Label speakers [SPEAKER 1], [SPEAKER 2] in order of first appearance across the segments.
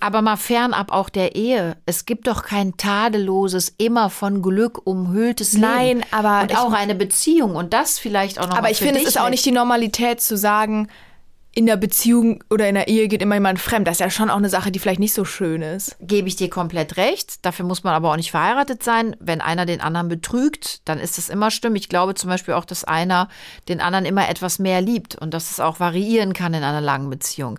[SPEAKER 1] Aber mal fernab auch der Ehe. Es gibt doch kein tadelloses, immer von Glück umhülltes Leben.
[SPEAKER 2] Nein, aber
[SPEAKER 1] und auch eine Beziehung und das vielleicht auch noch.
[SPEAKER 2] Aber ich finde, es ist auch nicht die Normalität zu sagen, in der Beziehung oder in der Ehe geht immer jemand fremd. Das ist ja schon auch eine Sache, die vielleicht nicht so schön ist.
[SPEAKER 1] Gebe ich dir komplett recht. Dafür muss man aber auch nicht verheiratet sein. Wenn einer den anderen betrügt, dann ist das immer schlimm. Ich glaube zum Beispiel auch, dass einer den anderen immer etwas mehr liebt und dass es auch variieren kann in einer langen Beziehung.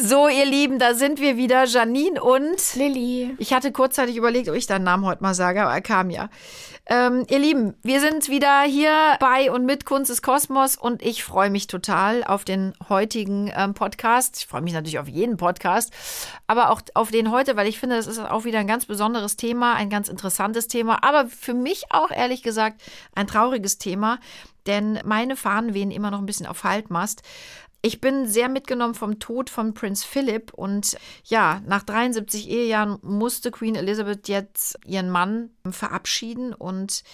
[SPEAKER 1] So, ihr Lieben, da sind wir wieder, Janine und
[SPEAKER 2] Lilly.
[SPEAKER 1] ich hatte kurzzeitig überlegt, ob ich deinen Namen heute mal sage, aber er kam ja. Ähm, ihr Lieben, wir sind wieder hier bei und mit Kunst des Kosmos und ich freue mich total auf den heutigen ähm, Podcast. Ich freue mich natürlich auf jeden Podcast, aber auch auf den heute, weil ich finde, das ist auch wieder ein ganz besonderes Thema, ein ganz interessantes Thema, aber für mich auch ehrlich gesagt ein trauriges Thema, denn meine Fahnen wehen immer noch ein bisschen auf Halbmast. Ich bin sehr mitgenommen vom Tod von Prinz Philipp und ja, nach 73 Ehejahren musste Queen Elizabeth jetzt ihren Mann verabschieden und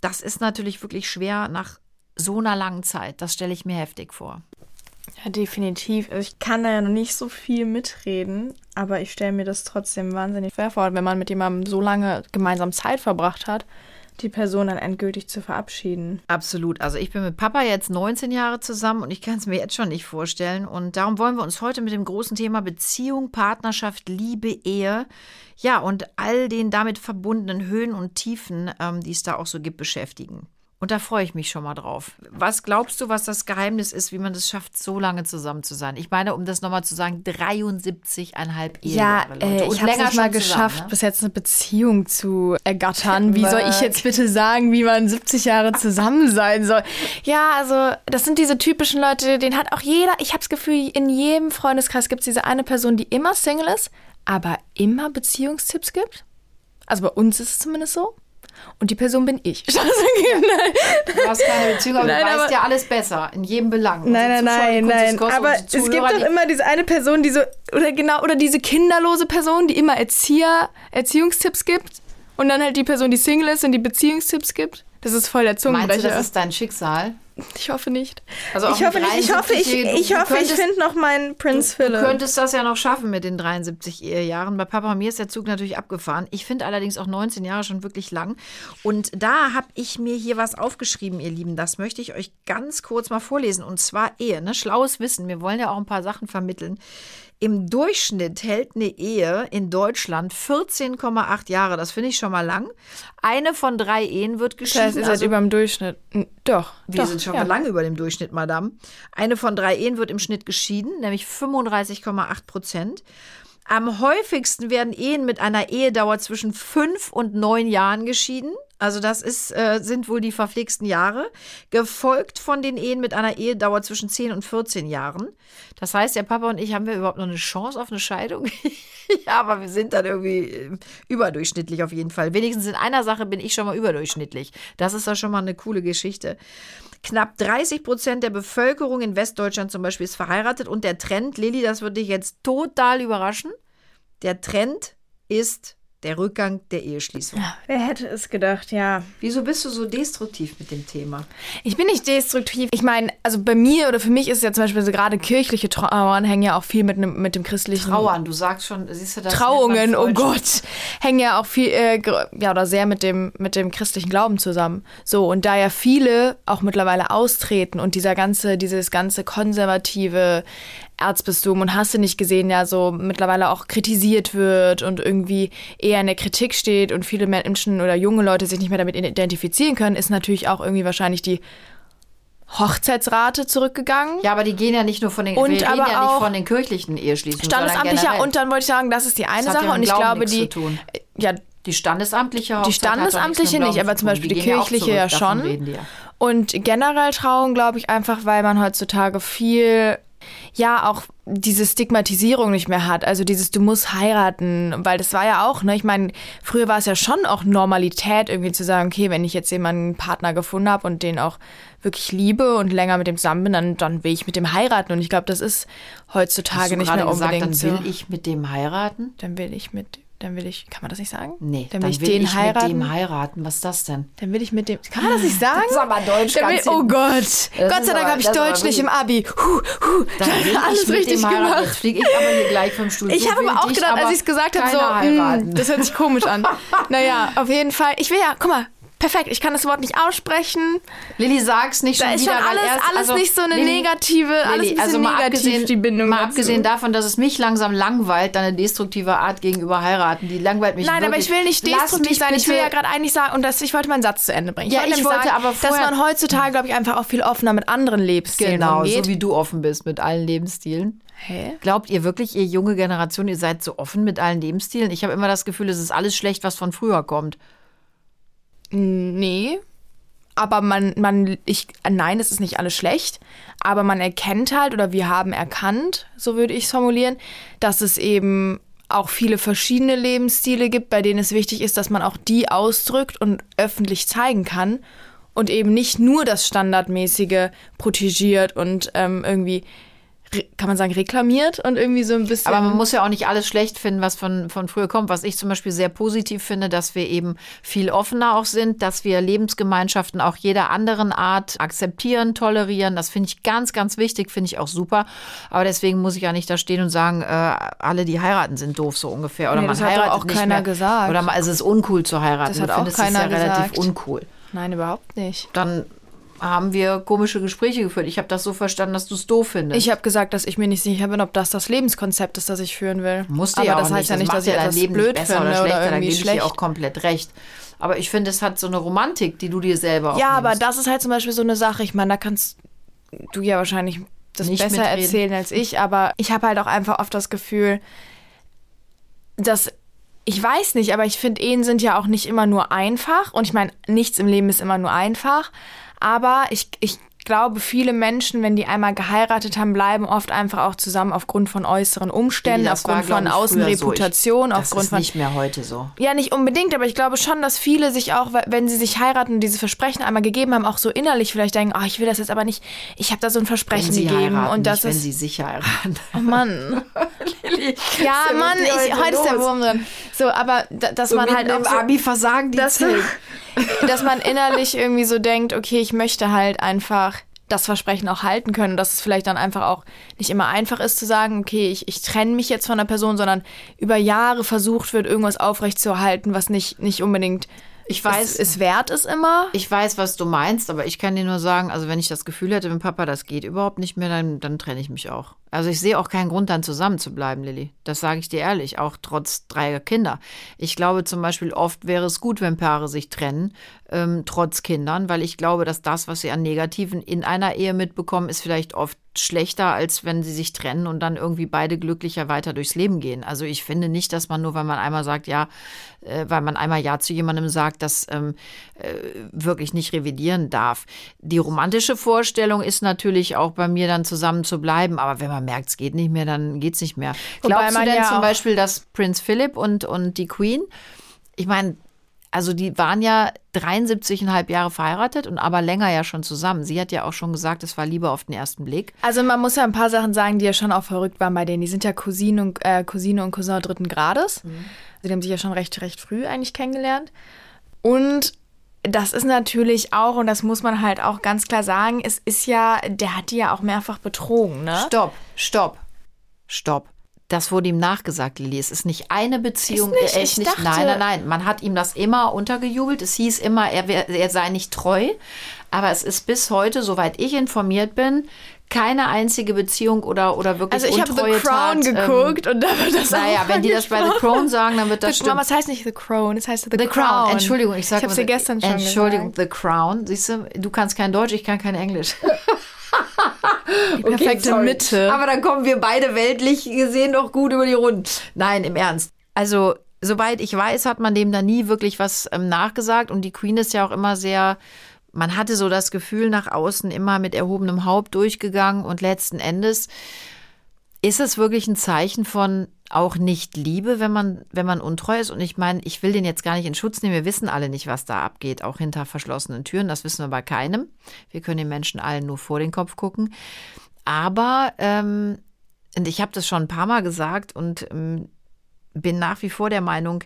[SPEAKER 1] das ist natürlich wirklich schwer nach so einer langen Zeit. Das stelle ich mir heftig vor.
[SPEAKER 2] Ja, definitiv. Also ich kann da ja noch nicht so viel mitreden, aber ich stelle mir das trotzdem wahnsinnig schwer vor, wenn man mit jemandem so lange gemeinsam Zeit verbracht hat, die Person dann endgültig zu verabschieden.
[SPEAKER 1] Absolut. Also ich bin mit Papa jetzt 19 Jahre zusammen und ich kann es mir jetzt schon nicht vorstellen. Und darum wollen wir uns heute mit dem großen Thema Beziehung, Partnerschaft, Liebe, Ehe, ja, und all den damit verbundenen Höhen und Tiefen, ähm, die es da auch so gibt, beschäftigen. Und da freue ich mich schon mal drauf. Was glaubst du, was das Geheimnis ist, wie man es schafft, so lange zusammen zu sein? Ich meine, um das nochmal zu sagen, 73,5
[SPEAKER 2] Ja,
[SPEAKER 1] Ehejahre,
[SPEAKER 2] äh, ich habe es mal geschafft,
[SPEAKER 1] zusammen, ne?
[SPEAKER 2] bis jetzt eine Beziehung zu ergattern. Wie soll ich jetzt bitte sagen, wie man 70 Jahre zusammen sein soll? Ja, also das sind diese typischen Leute, den hat auch jeder, ich habe das Gefühl, in jedem Freundeskreis gibt es diese eine Person, die immer Single ist, aber immer Beziehungstipps gibt. Also bei uns ist es zumindest so. Und die Person bin ich.
[SPEAKER 1] Du hast keine Beziehung, aber
[SPEAKER 2] Nein,
[SPEAKER 1] du weißt
[SPEAKER 2] aber-
[SPEAKER 1] ja alles besser, in jedem Belang.
[SPEAKER 2] Nein, nein, nein, nein. Aber es gibt doch
[SPEAKER 1] die-
[SPEAKER 2] immer diese eine Person, die so, oder genau, oder diese kinderlose Person, die immer Erzieher, Erziehungstipps gibt. Und dann halt die Person, die Single ist und die Beziehungstipps gibt. Das ist voll der
[SPEAKER 1] Meinst du,
[SPEAKER 2] Zungenbrecher.
[SPEAKER 1] das ist dein Schicksal?
[SPEAKER 2] Ich hoffe nicht.
[SPEAKER 1] Also
[SPEAKER 2] ich hoffe nicht. Ich hoffe, ich,
[SPEAKER 1] 73,
[SPEAKER 2] ich,
[SPEAKER 1] du
[SPEAKER 2] hoffe, ich finde noch meinen Prinz
[SPEAKER 1] Du
[SPEAKER 2] Philipp.
[SPEAKER 1] könntest das ja noch schaffen mit den 73 Ehejahren. Bei Papa und mir ist der Zug natürlich abgefahren. Ich finde allerdings auch 19 Jahre schon wirklich lang. Und da habe ich mir hier was aufgeschrieben, ihr Lieben. Das möchte ich euch ganz kurz mal vorlesen. Und zwar Ehe, ne? Schlaues Wissen. Wir wollen ja auch ein paar Sachen vermitteln. Im Durchschnitt hält eine Ehe in Deutschland 14,8 Jahre. Das finde ich schon mal lang. Eine von drei Ehen wird
[SPEAKER 2] das
[SPEAKER 1] geschieden.
[SPEAKER 2] heißt, ihr seid
[SPEAKER 1] also-
[SPEAKER 2] über dem Durchschnitt. N- Doch.
[SPEAKER 1] wir
[SPEAKER 2] doch,
[SPEAKER 1] sind schon
[SPEAKER 2] ja.
[SPEAKER 1] lange über dem Durchschnitt, Madame. Eine von drei Ehen wird im Schnitt geschieden, nämlich 35,8 Prozent. Am häufigsten werden Ehen mit einer Ehedauer zwischen fünf und neun Jahren geschieden. Also das ist, äh, sind wohl die verpflegsten Jahre. Gefolgt von den Ehen mit einer Ehedauer zwischen 10 und 14 Jahren. Das heißt, der Papa und ich, haben wir überhaupt noch eine Chance auf eine Scheidung? ja, aber wir sind dann irgendwie äh, überdurchschnittlich auf jeden Fall. Wenigstens in einer Sache bin ich schon mal überdurchschnittlich. Das ist doch schon mal eine coole Geschichte. Knapp 30 Prozent der Bevölkerung in Westdeutschland zum Beispiel ist verheiratet und der Trend, Lilly, das würde dich jetzt total überraschen. Der Trend ist der Rückgang der Eheschließung.
[SPEAKER 2] Wer hätte es gedacht, ja.
[SPEAKER 1] Wieso bist du so destruktiv mit dem Thema?
[SPEAKER 2] Ich bin nicht destruktiv. Ich meine, also bei mir oder für mich ist ja zum Beispiel so gerade kirchliche Trauern hängen ja auch viel mit, nem- mit dem christlichen
[SPEAKER 1] Trauern, du sagst schon, siehst du das?
[SPEAKER 2] Trauungen, oh. Gott, hängen ja auch viel, äh, ja, oder sehr mit dem, mit dem christlichen Glauben zusammen. So, und da ja viele auch mittlerweile austreten und dieser ganze, dieses ganze konservative Erzbistum und hast du nicht gesehen, ja, so mittlerweile auch kritisiert wird und irgendwie eher in der Kritik steht und viele Menschen oder junge Leute sich nicht mehr damit identifizieren können, ist natürlich auch irgendwie wahrscheinlich die Hochzeitsrate zurückgegangen.
[SPEAKER 1] Ja, aber die gehen ja nicht nur von den,
[SPEAKER 2] Und
[SPEAKER 1] wir
[SPEAKER 2] aber
[SPEAKER 1] ja nicht
[SPEAKER 2] auch
[SPEAKER 1] von den kirchlichen Eheschließungen,
[SPEAKER 2] Standesamtlicher und dann wollte ich sagen, das ist die eine
[SPEAKER 1] Das ja
[SPEAKER 2] Sache
[SPEAKER 1] mit
[SPEAKER 2] und ich glaube, die ja,
[SPEAKER 1] Die standesamtliche
[SPEAKER 2] Die
[SPEAKER 1] Hochzeit nichts
[SPEAKER 2] standesamtliche nicht, aber
[SPEAKER 1] zu
[SPEAKER 2] zum. Beispiel die,
[SPEAKER 1] ja auch
[SPEAKER 2] kirchliche
[SPEAKER 1] zurück,
[SPEAKER 2] ja schon.
[SPEAKER 1] Die ja.
[SPEAKER 2] Und generell Trauung, glaube ich, einfach, weil man heutzutage viel, ja, auch diese Stigmatisierung nicht mehr hat. Also dieses, du musst heiraten, weil das war ja auch, ne, ich meine, früher war es ja schon auch Normalität, irgendwie zu sagen, okay, wenn ich jetzt jemanden Partner gefunden habe und den auch wirklich liebe und länger mit dem zusammen bin, dann, dann will ich mit dem heiraten. Und ich glaube, das ist heutzutage nicht mehr
[SPEAKER 1] gesagt,
[SPEAKER 2] unbedingt
[SPEAKER 1] dann will
[SPEAKER 2] so.
[SPEAKER 1] ich mit dem heiraten?
[SPEAKER 2] Dann will ich mit, dann will ich, kann man das nicht sagen?
[SPEAKER 1] Nee,
[SPEAKER 2] dann
[SPEAKER 1] dann,
[SPEAKER 2] will ich
[SPEAKER 1] will
[SPEAKER 2] den
[SPEAKER 1] ich
[SPEAKER 2] heiraten.
[SPEAKER 1] mit dem heiraten. Was ist das denn?
[SPEAKER 2] Dann will ich mit dem, kann man das nicht sagen?
[SPEAKER 1] Das ist aber Deutsch
[SPEAKER 2] Dann will, oh. Gott,
[SPEAKER 1] Das
[SPEAKER 2] Gott sei Dank habe ich Deutsch nicht im Abi. Huh, huh,
[SPEAKER 1] Dann will
[SPEAKER 2] alles
[SPEAKER 1] ich mit
[SPEAKER 2] richtig
[SPEAKER 1] dem heiraten.
[SPEAKER 2] gemacht.
[SPEAKER 1] Jetzt fliege ich aber hier gleich vom Stuhl.
[SPEAKER 2] Ich
[SPEAKER 1] So
[SPEAKER 2] habe aber auch gedacht, als ich es gesagt habe, so,
[SPEAKER 1] keiner
[SPEAKER 2] "Hm,
[SPEAKER 1] heiraten.
[SPEAKER 2] das hört sich komisch an. naja, auf jeden Fall. Ich will ja, guck mal, perfekt, ich kann das Wort nicht aussprechen.
[SPEAKER 1] Lilly, sag's nicht
[SPEAKER 2] Da
[SPEAKER 1] schon
[SPEAKER 2] ist
[SPEAKER 1] wieder.
[SPEAKER 2] schon
[SPEAKER 1] weil
[SPEAKER 2] alles,
[SPEAKER 1] erst,
[SPEAKER 2] alles
[SPEAKER 1] also,
[SPEAKER 2] nicht so eine
[SPEAKER 1] Lilly,
[SPEAKER 2] negative, alles ein
[SPEAKER 1] Lilly, also mal
[SPEAKER 2] negativ,
[SPEAKER 1] abgesehen,
[SPEAKER 2] die Bindung
[SPEAKER 1] mal
[SPEAKER 2] dazu.
[SPEAKER 1] abgesehen davon, dass es mich langsam langweilt, deine destruktive Art gegenüber heiraten, die langweilt mich
[SPEAKER 2] Nein, aber
[SPEAKER 1] wirklich.
[SPEAKER 2] ich will nicht destruktiv sein. Ich will ja gerade eigentlich sagen, und das, ich wollte meinen Satz zu Ende bringen.
[SPEAKER 1] Ja, ich
[SPEAKER 2] nämlich
[SPEAKER 1] wollte
[SPEAKER 2] sagen,
[SPEAKER 1] aber
[SPEAKER 2] dass
[SPEAKER 1] vorher-
[SPEAKER 2] man heutzutage, glaube ich, einfach auch viel offener mit anderen Lebensstilen
[SPEAKER 1] Genau,
[SPEAKER 2] umgeht.
[SPEAKER 1] so wie du offen bist mit allen Lebensstilen.
[SPEAKER 2] Hä?
[SPEAKER 1] Glaubt ihr wirklich, ihr junge Generation, ihr seid so offen mit allen Lebensstilen? Ich habe immer das Gefühl, es ist alles schlecht, was von früher kommt.
[SPEAKER 2] Nee. Aber man, man, ich, nein, es ist nicht alles schlecht. Aber man erkennt halt, oder wir haben erkannt, so würde ich es formulieren, dass es eben auch viele verschiedene Lebensstile gibt, bei denen es wichtig ist, dass man auch die ausdrückt und öffentlich zeigen kann und eben nicht nur das Standardmäßige protegiert und ähm, irgendwie, kann man sagen, reklamiert und irgendwie so ein bisschen.
[SPEAKER 1] Aber man muss ja auch nicht alles schlecht finden, was von, von früher kommt. Was ich zum Beispiel sehr positiv finde, dass wir eben viel offener auch sind, dass wir Lebensgemeinschaften auch jeder anderen Art akzeptieren, tolerieren. Das finde ich ganz, ganz wichtig, finde ich auch super. Aber deswegen muss ich ja nicht da stehen und sagen, äh, alle, die heiraten, sind doof, so ungefähr. Oder
[SPEAKER 2] Nee,
[SPEAKER 1] man
[SPEAKER 2] das hat
[SPEAKER 1] heiratet
[SPEAKER 2] auch
[SPEAKER 1] nicht
[SPEAKER 2] keiner
[SPEAKER 1] mehr.
[SPEAKER 2] gesagt.
[SPEAKER 1] Oder man, also es ist uncool zu heiraten.
[SPEAKER 2] Das hat auch keiner
[SPEAKER 1] es ja relativ
[SPEAKER 2] gesagt.
[SPEAKER 1] uncool.
[SPEAKER 2] Nein, überhaupt nicht.
[SPEAKER 1] Dann haben wir komische Gespräche geführt. Ich habe das so verstanden, dass du es doof findest.
[SPEAKER 2] Ich habe gesagt, dass ich mir nicht sicher bin, ob das das Lebenskonzept ist, das ich führen will.
[SPEAKER 1] Musst du
[SPEAKER 2] Aber
[SPEAKER 1] ja auch
[SPEAKER 2] das heißt ja nicht, dass ich
[SPEAKER 1] ja dein
[SPEAKER 2] etwas
[SPEAKER 1] Leben
[SPEAKER 2] blöd
[SPEAKER 1] nicht besser
[SPEAKER 2] finde
[SPEAKER 1] oder
[SPEAKER 2] oder,
[SPEAKER 1] schlechter, da
[SPEAKER 2] irgendwie
[SPEAKER 1] gebe ich dir auch komplett recht. Aber ich finde, es hat so eine Romantik, die du dir selber auch
[SPEAKER 2] Ja, aber
[SPEAKER 1] nimmst.
[SPEAKER 2] das ist halt zum Beispiel so eine Sache. Ich meine, da kannst du ja wahrscheinlich das
[SPEAKER 1] Nicht
[SPEAKER 2] besser
[SPEAKER 1] mitreden.
[SPEAKER 2] erzählen als ich, aber ich habe halt auch einfach oft das Gefühl, dass ich weiß nicht, aber ich finde, Ehen sind ja auch nicht immer nur einfach. Und ich meine, nichts im Leben ist immer nur einfach. Aber ich, ich glaube, viele Menschen, wenn die einmal geheiratet haben, bleiben oft einfach auch zusammen aufgrund von äußeren Umständen,
[SPEAKER 1] Das war,
[SPEAKER 2] aufgrund
[SPEAKER 1] glaub
[SPEAKER 2] von Außenreputation,
[SPEAKER 1] so. Ich,
[SPEAKER 2] aufgrund
[SPEAKER 1] das ist
[SPEAKER 2] von
[SPEAKER 1] nicht mehr heute so.
[SPEAKER 2] ja, nicht unbedingt, aber ich glaube schon, dass viele sich auch, wenn sie sich heiraten und dieses Versprechen einmal gegeben haben, auch so innerlich vielleicht denken, oh, ich will das jetzt aber nicht, ich habe da so ein
[SPEAKER 1] Wenn
[SPEAKER 2] Versprechen gegeben
[SPEAKER 1] heiraten,
[SPEAKER 2] und das
[SPEAKER 1] nicht, wenn
[SPEAKER 2] ist
[SPEAKER 1] sie sicher heiraten.
[SPEAKER 2] Oh Mann. ja,
[SPEAKER 1] denn
[SPEAKER 2] Mann, ich,
[SPEAKER 1] heute
[SPEAKER 2] ist der? Wurm drin. So, aber da- dass man halt auch
[SPEAKER 1] im
[SPEAKER 2] so,
[SPEAKER 1] Abi versagen die
[SPEAKER 2] dass. dass man innerlich irgendwie so denkt, okay, ich möchte halt einfach das Versprechen auch halten können, dass es vielleicht dann einfach auch nicht immer einfach ist zu sagen, okay, ich, ich trenne mich jetzt von der Person, sondern über Jahre versucht wird, irgendwas aufrechtzuerhalten, was nicht, nicht unbedingt
[SPEAKER 1] Ich weiß,
[SPEAKER 2] es, es wert ist immer.
[SPEAKER 1] Ich weiß, was du meinst, aber ich kann dir nur sagen, also wenn ich das Gefühl hätte, mit Papa, das geht überhaupt nicht mehr, dann, dann trenne ich mich auch. Also ich sehe auch keinen Grund, dann zusammen zu bleiben, Lilly. Das sage ich dir ehrlich, auch trotz dreier Kinder. Ich glaube zum Beispiel, oft wäre es gut, wenn Paare sich trennen, ähm, trotz Kindern, weil ich glaube, dass das, was sie an Negativen in einer Ehe mitbekommen, ist vielleicht oft schlechter, als wenn sie sich trennen und dann irgendwie beide glücklicher weiter durchs Leben gehen. Also ich finde nicht, dass man nur, weil man einmal sagt, ja, äh, weil man einmal Ja zu jemandem sagt, das ähm, äh, wirklich nicht revidieren darf. Die romantische Vorstellung ist natürlich auch bei mir dann zusammen zu bleiben, aber wenn man merkt, es geht nicht mehr, dann geht's nicht mehr.
[SPEAKER 2] Wobei
[SPEAKER 1] Glaubst du
[SPEAKER 2] man
[SPEAKER 1] denn
[SPEAKER 2] ja
[SPEAKER 1] zum Beispiel, dass Prinz Philip und, und die Queen, ich meine, also die waren ja 73,5 Jahre verheiratet und aber länger ja schon zusammen. Sie hat ja auch schon gesagt, es war Liebe auf den ersten Blick.
[SPEAKER 2] Also man muss ja ein paar Sachen sagen, die ja schon auch verrückt waren bei denen. Die sind ja Cousine und, äh, Cousine und Cousin dritten Grades. Also die haben sich ja schon recht, recht früh eigentlich kennengelernt. Und das ist natürlich auch, und das muss man halt auch ganz klar sagen, es ist ja, der hat die ja auch mehrfach betrogen, ne?
[SPEAKER 1] Stopp, stopp, stopp. Das wurde ihm nachgesagt, Lilly. Es ist nicht eine Beziehung.
[SPEAKER 2] Ist nicht?
[SPEAKER 1] Er ist
[SPEAKER 2] Ich
[SPEAKER 1] nicht.
[SPEAKER 2] dachte-
[SPEAKER 1] nein, nein, nein. Man hat ihm das immer untergejubelt. Es hieß immer, er, wär, er sei nicht treu. Aber es ist bis heute, soweit ich informiert bin, keine einzige Beziehung oder, oder wirklich
[SPEAKER 2] Also ich habe The Crown
[SPEAKER 1] Tat, ähm,
[SPEAKER 2] geguckt und da wird das
[SPEAKER 1] Naja, wenn die das bei The Crown sagen, dann wird das
[SPEAKER 2] The,
[SPEAKER 1] stimmen.
[SPEAKER 2] Mama, es heißt nicht The Crown, es heißt The,
[SPEAKER 1] The Crown. Entschuldigung, ich sage
[SPEAKER 2] Ich habe sie gestern schon
[SPEAKER 1] Entschuldigung,
[SPEAKER 2] gesagt.
[SPEAKER 1] The Crown. Siehst du, du kannst kein Deutsch, ich kann kein Englisch.
[SPEAKER 2] Die perfekte
[SPEAKER 1] sorry.
[SPEAKER 2] Mitte.
[SPEAKER 1] Aber dann kommen wir beide weltlich gesehen doch gut über die Runden. Nein, im Ernst. Also, soweit ich weiß, hat man dem da nie wirklich was ähm, nachgesagt. Und die Queen ist ja auch immer sehr, man hatte so das Gefühl nach außen immer mit erhobenem Haupt durchgegangen. Und letzten Endes ist es wirklich ein Zeichen von auch nicht Liebe, wenn man, wenn man untreu ist? Und ich meine, ich will den jetzt gar nicht in Schutz nehmen. Wir wissen alle nicht, was da abgeht, auch hinter verschlossenen Türen. Das wissen wir bei keinem. Wir können den Menschen allen nur vor den Kopf gucken. Aber, ähm, und ich habe das schon ein paar Mal gesagt und ähm, bin nach wie vor der Meinung,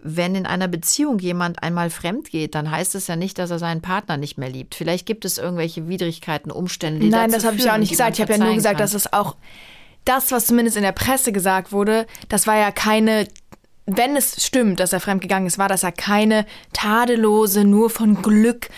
[SPEAKER 1] wenn in einer Beziehung jemand einmal fremd geht, dann heißt es ja nicht, dass er seinen Partner nicht mehr liebt. Vielleicht gibt es irgendwelche Widrigkeiten, Umstände, die
[SPEAKER 2] Nein, das
[SPEAKER 1] habe
[SPEAKER 2] ich ja auch nicht gesagt. Ich habe ja nur gesagt, kann. dass es auch das, was zumindest in der Presse gesagt wurde, das war ja keine wenn es stimmt, dass er fremdgegangen ist, war das ja keine tadellose, nur von Glück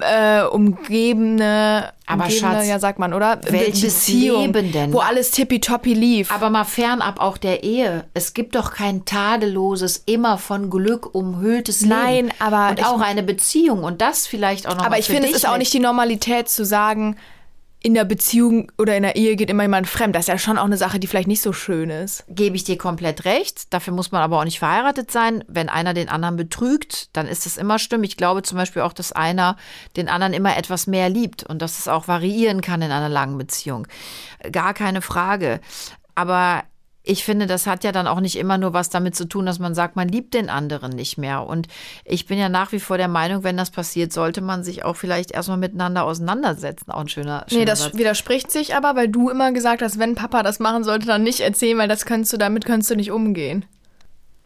[SPEAKER 2] äh, umgebene,
[SPEAKER 1] aber umgebene, Schatz,
[SPEAKER 2] ja sagt man, oder?
[SPEAKER 1] Welche Beziehung, Leben denn?
[SPEAKER 2] wo alles tippitoppi lief.
[SPEAKER 1] Aber mal fernab auch der Ehe. Es gibt doch kein tadelloses, immer von Glück umhülltes Leben.
[SPEAKER 2] Nein, aber
[SPEAKER 1] und auch eine Beziehung und das vielleicht auch noch.
[SPEAKER 2] Aber ich finde, es ist auch nicht die Normalität zu sagen, in der Beziehung oder in der Ehe geht immer jemand fremd. Das ist ja schon auch eine Sache, die vielleicht nicht so schön ist.
[SPEAKER 1] Gebe ich dir komplett recht. Dafür muss man aber auch nicht verheiratet sein. Wenn einer den anderen betrügt, dann ist das immer schlimm. Ich glaube zum Beispiel auch, dass einer den anderen immer etwas mehr liebt und dass es auch variieren kann in einer langen Beziehung. Gar keine Frage. Aber ich finde, das hat ja dann auch nicht immer nur was damit zu tun, dass man sagt, man liebt den anderen nicht mehr. Und ich bin ja nach wie vor der Meinung, wenn das passiert, sollte man sich auch vielleicht erstmal miteinander auseinandersetzen. Auch ein schöner, schöner
[SPEAKER 2] Nee, das
[SPEAKER 1] Satz.
[SPEAKER 2] widerspricht sich aber, weil du immer gesagt hast, wenn Papa das machen sollte, dann nicht erzählen, weil das kannst du, damit kannst du nicht umgehen.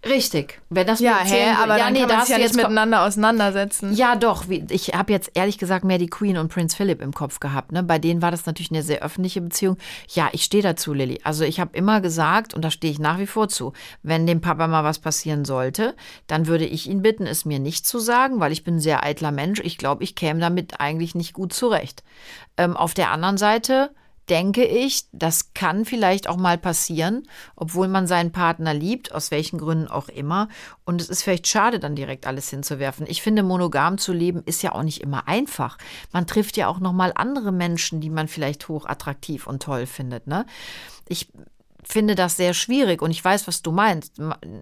[SPEAKER 1] Richtig. Wenn das
[SPEAKER 2] ja, hä, aber ja, dann nee, kann man sich ja nicht miteinander auseinandersetzen.
[SPEAKER 1] Ja, doch. Ich habe jetzt ehrlich gesagt mehr die Queen und Prince Philip im Kopf gehabt. Ne? Bei denen war das natürlich eine sehr öffentliche Beziehung. Ja, ich stehe dazu, Lilly. Also ich habe immer gesagt, und da stehe ich nach wie vor zu, wenn dem Papa mal was passieren sollte, dann würde ich ihn bitten, es mir nicht zu sagen, weil ich bin ein sehr eitler Mensch. Ich glaube, ich käme damit eigentlich nicht gut zurecht. Ähm, auf der anderen Seite denke ich, das kann vielleicht auch mal passieren, obwohl man seinen Partner liebt, aus welchen Gründen auch immer. Und es ist vielleicht schade, dann direkt alles hinzuwerfen. Ich finde, monogam zu leben ist ja auch nicht immer einfach. Man trifft ja auch noch mal andere Menschen, die man vielleicht hoch attraktiv und toll findet. Ne? Ich finde das sehr schwierig und ich weiß, was du meinst.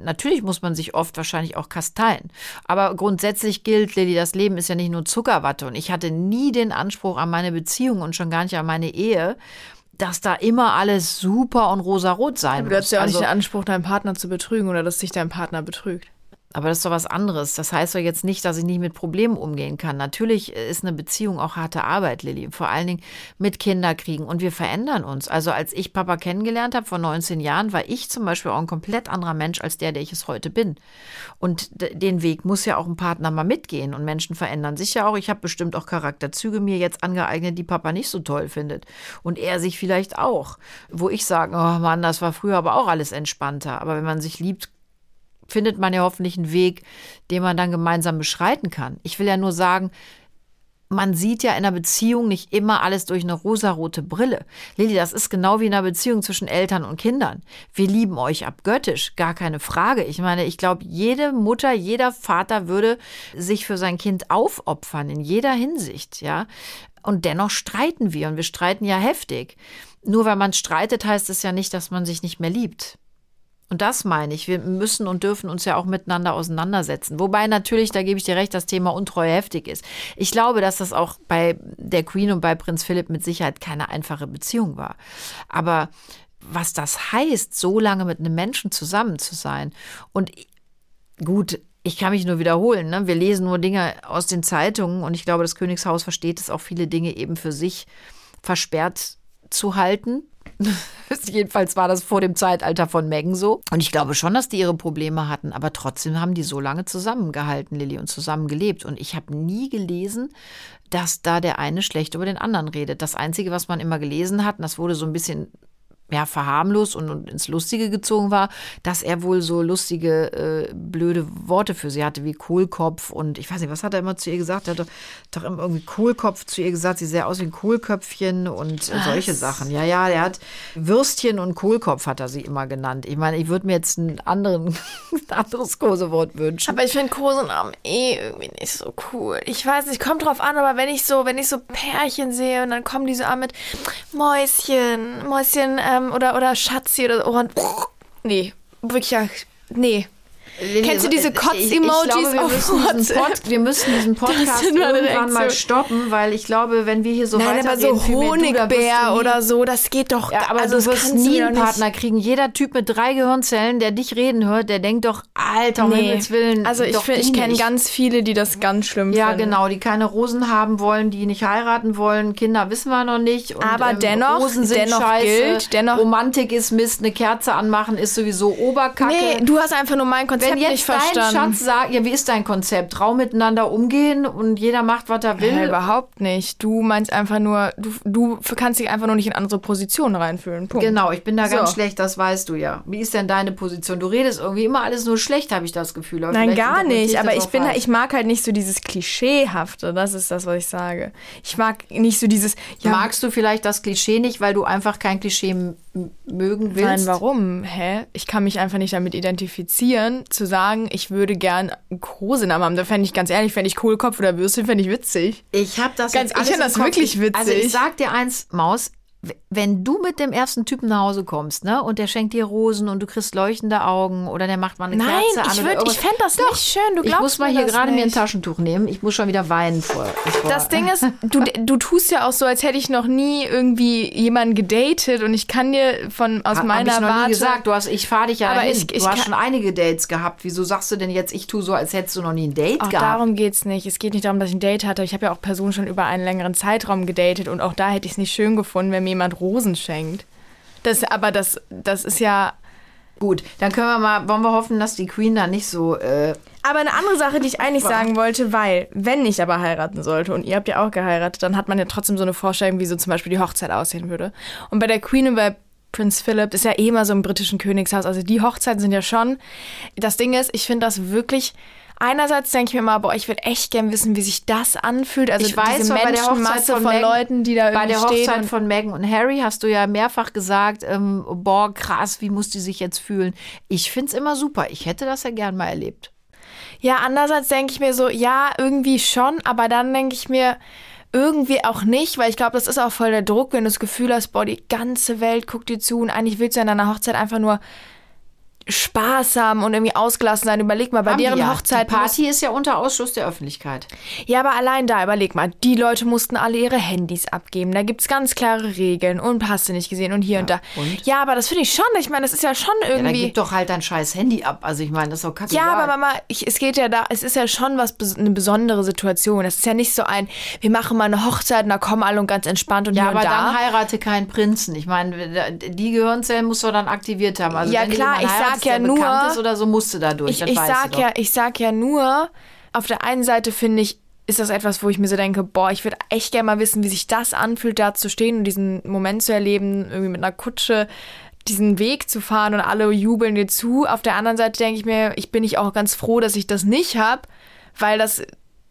[SPEAKER 1] Natürlich muss man sich oft wahrscheinlich auch kasteien. Aber grundsätzlich gilt, Lilly, das Leben ist ja nicht nur Zuckerwatte und ich hatte nie den Anspruch an meine Beziehung und schon gar nicht an meine Ehe, dass da immer alles super und rosarot sein
[SPEAKER 2] Aber
[SPEAKER 1] muss.
[SPEAKER 2] Du hast ja auch
[SPEAKER 1] also,
[SPEAKER 2] nicht den Anspruch, deinen Partner zu betrügen oder dass sich dein Partner betrügt.
[SPEAKER 1] Aber das ist doch was anderes. Das heißt doch jetzt nicht, dass ich nicht mit Problemen umgehen kann. Natürlich ist eine Beziehung auch harte Arbeit, Lilly. Vor allen Dingen mit Kinderkriegen. Und wir verändern uns. Also als ich Papa kennengelernt habe vor 19 Jahren, war ich zum Beispiel auch ein komplett anderer Mensch als der, der ich es heute bin. Und den Weg muss ja auch ein Partner mal mitgehen. Und Menschen verändern sich ja auch. Ich habe bestimmt auch Charakterzüge mir jetzt angeeignet, die Papa nicht so toll findet. Und er sich vielleicht auch. Wo ich sage, oh Mann, das war früher aber auch alles entspannter. Aber wenn man sich liebt, findet man ja hoffentlich einen Weg, den man dann gemeinsam beschreiten kann. Ich will ja nur sagen, man sieht ja in einer Beziehung nicht immer alles durch eine rosarote Brille. Lilly, das ist genau wie in einer Beziehung zwischen Eltern und Kindern. Wir lieben euch abgöttisch, gar keine Frage. Ich meine, ich glaube, jede Mutter, jeder Vater würde sich für sein Kind aufopfern, in jeder Hinsicht, ja. Und dennoch streiten wir und wir streiten ja heftig. Nur weil man streitet, heißt es ja nicht, dass man sich nicht mehr liebt. Und das meine ich. Wir müssen und dürfen uns ja auch miteinander auseinandersetzen. Wobei natürlich, da gebe ich dir recht, das Thema Untreue heftig ist. Ich glaube, dass das auch bei der Queen und bei Prinz Philipp mit Sicherheit keine einfache Beziehung war. Aber was das heißt, so lange mit einem Menschen zusammen zu sein und gut, ich kann mich nur wiederholen. Ne? Wir lesen nur Dinge aus den Zeitungen und ich glaube, das Königshaus versteht es auch, viele Dinge eben für sich versperrt zu halten Jedenfalls war das vor dem Zeitalter von Megan so. Und ich glaube schon, dass die ihre Probleme hatten, aber trotzdem haben die so lange zusammengehalten, Lilly, und zusammengelebt. Und ich habe nie gelesen, dass da der eine schlecht über den anderen redet. Das Einzige, was man immer gelesen hat, und das wurde so ein bisschen ja, verharmlost und, und, ins Lustige gezogen war, dass er wohl so lustige, äh, blöde Worte für sie hatte, wie Kohlkopf und ich weiß nicht, was hat er immer zu ihr gesagt? Er hat doch, doch irgendwie Kohlkopf zu ihr gesagt, sie sähe aus wie ein Kohlköpfchen und äh, solche Sachen. Ja, ja, er hat Würstchen und Kohlkopf hat er sie immer genannt. Ich meine, ich würde mir jetzt einen anderen, ein anderes Kosewort wünschen.
[SPEAKER 2] Aber ich finde Kosenamen eh irgendwie nicht so cool. Ich weiß nicht, kommt drauf an, aber wenn ich so, wenn ich so Pärchen sehe und dann kommen die so an mit Mäuschen, Mäuschen, ähm, ähm, oder, oder Schatzi oder so. Oh, nee, wirklich, nee. Kennst du diese Kotz-Emojis
[SPEAKER 1] wir,
[SPEAKER 2] auf WhatsApp?
[SPEAKER 1] Wir müssen diesen Podcast irgendwann mal stoppen, weil ich glaube, wenn wir hier so
[SPEAKER 2] Nein, aber so Honigbär oder so, das geht doch.
[SPEAKER 1] Ja, aber
[SPEAKER 2] also
[SPEAKER 1] du wirst nie einen Partner kriegen. Jeder Typ mit drei Gehirnzellen, der dich reden hört, der denkt doch, Alter, um
[SPEAKER 2] Nee.
[SPEAKER 1] Himmels Willen.
[SPEAKER 2] Also ich, ich kenne ganz viele, die das ganz schlimm
[SPEAKER 1] Ja,
[SPEAKER 2] finden.
[SPEAKER 1] genau, die keine Rosen haben wollen, die nicht heiraten wollen. Kinder wissen wir noch nicht. Und, ähm,
[SPEAKER 2] Aber dennoch-
[SPEAKER 1] Rosen sind
[SPEAKER 2] dennoch
[SPEAKER 1] scheiße.
[SPEAKER 2] gilt, dennoch-
[SPEAKER 1] Romantik ist Mist. Eine Kerze anmachen ist sowieso Oberkacke.
[SPEAKER 2] Nee, du hast einfach nur mein Konzept
[SPEAKER 1] Wenn jetzt
[SPEAKER 2] nicht
[SPEAKER 1] dein
[SPEAKER 2] verstanden.
[SPEAKER 1] Schatz sagt, ja, wie ist dein Konzept? Trau miteinander umgehen und jeder macht, was er will.
[SPEAKER 2] Ja, überhaupt nicht. Du meinst einfach nur, du, du kannst dich einfach nur nicht in andere Positionen reinfühlen. Punkt.
[SPEAKER 1] Genau, ich bin da ganz
[SPEAKER 2] So.
[SPEAKER 1] schlecht, das weißt du ja. Wie ist denn deine Position? Du redest irgendwie immer alles nur schlecht, habe ich das Gefühl. Aber
[SPEAKER 2] Nein, gar nicht. Aber ich bin, halt- ich mag halt nicht so dieses Klischeehafte. Das ist das, was ich sage. Ich mag nicht so dieses. Ja,
[SPEAKER 1] Magst du vielleicht das Klischee nicht, weil du einfach kein Klischee mögen willst?
[SPEAKER 2] Nein, warum? Hä? Ich kann mich einfach nicht damit identifizieren, zu sagen, ich würde gern einen Kosenamen haben. Da fände ich ganz ehrlich, fände ich Kohlkopf oder Würstchen, fände ich witzig.
[SPEAKER 1] Ich habe das
[SPEAKER 2] Ganz-
[SPEAKER 1] jetzt alles
[SPEAKER 2] ich find
[SPEAKER 1] im
[SPEAKER 2] das wirklich witzig.
[SPEAKER 1] Also ich sag dir eins, Maus, wenn du mit dem ersten Typen nach Hause kommst, ne, und der schenkt dir Rosen und du kriegst leuchtende Augen oder der macht mal eine
[SPEAKER 2] Nein,
[SPEAKER 1] Kerze an
[SPEAKER 2] ich, würd-
[SPEAKER 1] irgendwas.
[SPEAKER 2] ich fände das nicht schön. Du
[SPEAKER 1] ich
[SPEAKER 2] glaubst
[SPEAKER 1] muss mal hier gerade mir ein. Taschentuch nehmen. Ich muss schon wieder weinen vor. vor
[SPEAKER 2] Das Ding ist, du, du tust ja auch so, als hätte ich noch nie irgendwie jemanden gedatet und ich kann dir von aus
[SPEAKER 1] Hab-
[SPEAKER 2] meiner
[SPEAKER 1] hab ich noch
[SPEAKER 2] Warte.
[SPEAKER 1] nie gesagt. Du hast, ich fahre dich ja
[SPEAKER 2] Aber
[SPEAKER 1] dahin.
[SPEAKER 2] ich- ich
[SPEAKER 1] du hast schon einige Dates gehabt. Wieso sagst du denn jetzt, ich tue so, als hättest du noch nie ein Date
[SPEAKER 2] Auch
[SPEAKER 1] gehabt?
[SPEAKER 2] darum geht's nicht. Es geht nicht darum, dass ich ein Date hatte. Ich habe ja auch Personen schon über einen längeren Zeitraum gedatet und auch da hätte ich es nicht schön gefunden, wenn mir jemand Rosen schenkt. Das, aber das, das ist ja.
[SPEAKER 1] Gut, dann können wir mal, wollen wir hoffen, dass die Queen da nicht so. Äh,
[SPEAKER 2] Aber eine andere Sache, die ich eigentlich sagen wollte, weil, wenn ich aber heiraten sollte und ihr habt ja auch geheiratet, dann hat man ja trotzdem so eine Vorstellung, wie so zum Beispiel die Hochzeit aussehen würde. Und bei der Queen und bei Prince Philip ist ja eh immer so im britischen Königshaus. Also die Hochzeiten sind ja schon. Das Ding ist, ich finde das wirklich. Einerseits denke ich mir mal, boah, ich würde echt gern wissen, wie sich das anfühlt. Also
[SPEAKER 1] ich weiß,
[SPEAKER 2] diese
[SPEAKER 1] bei der
[SPEAKER 2] Menschenmasse
[SPEAKER 1] von,
[SPEAKER 2] von,
[SPEAKER 1] Meghan-
[SPEAKER 2] Leuten, die da
[SPEAKER 1] bei
[SPEAKER 2] irgendwie
[SPEAKER 1] der
[SPEAKER 2] stehen.
[SPEAKER 1] Hochzeit von Meghan und Harry hast du ja mehrfach gesagt, ähm, boah, krass, wie muss die sich jetzt fühlen? Ich finde es immer super. Ich hätte das ja gern mal erlebt.
[SPEAKER 2] Ja, andererseits denke ich mir so, ja, irgendwie schon, aber dann denke ich mir irgendwie auch nicht, weil ich glaube, das ist auch voll der Druck, wenn du das Gefühl hast, boah, die ganze Welt guckt dir zu und eigentlich willst du an deiner Hochzeit einfach nur Spaß haben und irgendwie ausgelassen sein. Überleg mal, bei
[SPEAKER 1] Haben
[SPEAKER 2] deren
[SPEAKER 1] ja.
[SPEAKER 2] Hochzeit
[SPEAKER 1] Die Party ist ja unter Ausschluss der Öffentlichkeit.
[SPEAKER 2] Ja, aber allein da, überleg mal, die Leute mussten alle ihre Handys abgeben. Da gibt's ganz klare Regeln und hast du nicht gesehen und hier und da.
[SPEAKER 1] und?
[SPEAKER 2] Ja, aber das finde ich schon, ich meine, das ist ja schon
[SPEAKER 1] Ja, dann
[SPEAKER 2] irgendwie.
[SPEAKER 1] gib doch halt dein scheiß Handy ab. Also ich meine, das ist doch kacke.
[SPEAKER 2] Ja, aber Mama, ich, es geht ja da, es ist ja schon was eine besondere Situation. Es ist ja nicht so ein, wir machen mal eine Hochzeit und da kommen alle und ganz entspannt und
[SPEAKER 1] Ja,
[SPEAKER 2] hier
[SPEAKER 1] aber
[SPEAKER 2] und da.
[SPEAKER 1] dann heirate keinen Prinzen. Ich meine, die Gehirnzellen musst du dann aktiviert haben. Also
[SPEAKER 2] Ja, klar, ich sag ja nur-
[SPEAKER 1] ist oder so, musst du da durch.
[SPEAKER 2] ich, ich sag ja, ich sag ja nur, auf der einen Seite finde ich, ist das etwas, wo ich mir so denke, boah, ich würde echt gerne mal wissen, wie sich das anfühlt, da zu stehen und diesen Moment zu erleben, irgendwie mit einer Kutsche diesen Weg zu fahren und alle jubeln dir zu. Auf der anderen Seite denke ich mir, ich bin nicht auch ganz froh, dass ich das nicht habe, weil das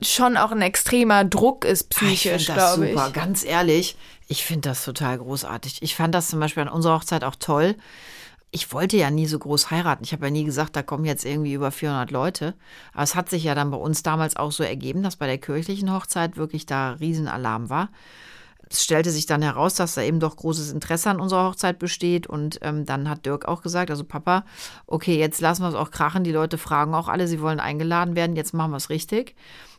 [SPEAKER 2] schon auch ein extremer Druck ist
[SPEAKER 1] Ah, ich
[SPEAKER 2] psychisch,
[SPEAKER 1] das
[SPEAKER 2] glaube
[SPEAKER 1] super.
[SPEAKER 2] ich.
[SPEAKER 1] Ganz ehrlich, ich finde das total großartig. Ich fand das zum Beispiel an unserer Hochzeit auch toll. Ich wollte ja nie so groß heiraten. Ich habe ja nie gesagt, da kommen jetzt irgendwie über 400 Leute. Aber es hat sich ja dann bei uns damals auch so ergeben, dass bei der kirchlichen Hochzeit wirklich da Riesenalarm war. Es stellte sich dann heraus, dass da eben doch großes Interesse an unserer Hochzeit besteht. Und ähm, dann hat Dirk auch gesagt, also Papa, okay, jetzt lassen wir es auch krachen. Die Leute fragen auch alle, sie wollen eingeladen werden. Jetzt machen wir es richtig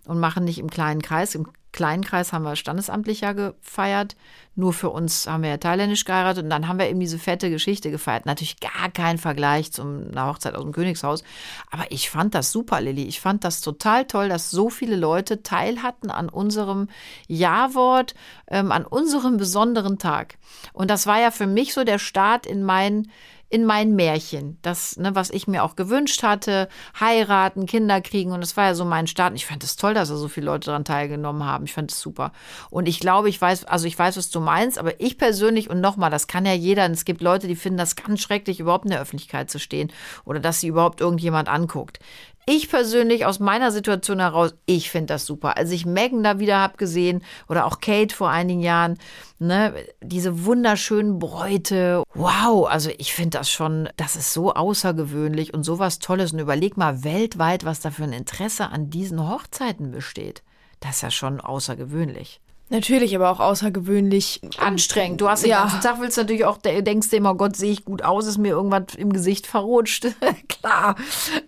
[SPEAKER 1] und machen nicht im kleinen Kreis. Im kleinen Kreis haben wir standesamtlich ja gefeiert. Nur für uns haben wir ja thailändisch geheiratet. Und dann haben wir eben diese fette Geschichte gefeiert. Natürlich gar kein Vergleich zu einer Hochzeit aus dem Königshaus. Aber ich fand das super, Lilly. Ich fand das total toll, dass so viele Leute teil hatten an unserem Ja-Wort, ähm, an unserem besonderen Tag. Und das war ja für mich so der Start in mein in mein Märchen, das, ne, was ich mir auch gewünscht hatte, heiraten, Kinder kriegen und das war ja so mein Start. Und ich fand es toll, dass da so viele Leute daran teilgenommen haben. Ich fand es super. Und ich glaube, ich weiß, also ich weiß, was du meinst, aber ich persönlich und nochmal, das kann ja jeder, und es gibt Leute, die finden das ganz schrecklich, überhaupt in der Öffentlichkeit zu stehen oder dass sie überhaupt irgendjemand anguckt. Ich persönlich aus meiner Situation heraus, ich finde das super. Als ich Megan da wieder hab gesehen oder auch Kate vor einigen Jahren, ne, diese wunderschönen Bräute. Wow, also ich finde das schon, das ist so außergewöhnlich und sowas Tolles. Und überleg mal weltweit, was da für ein Interesse an diesen Hochzeiten besteht. Das ist ja schon außergewöhnlich.
[SPEAKER 2] Natürlich, aber auch außergewöhnlich
[SPEAKER 1] anstrengend. Du hast den
[SPEAKER 2] Ja.
[SPEAKER 1] ganzen Tag willst natürlich auch, de- denkst dir immer, Gott, sehe ich gut aus, ist mir irgendwas im Gesicht verrutscht. Klar.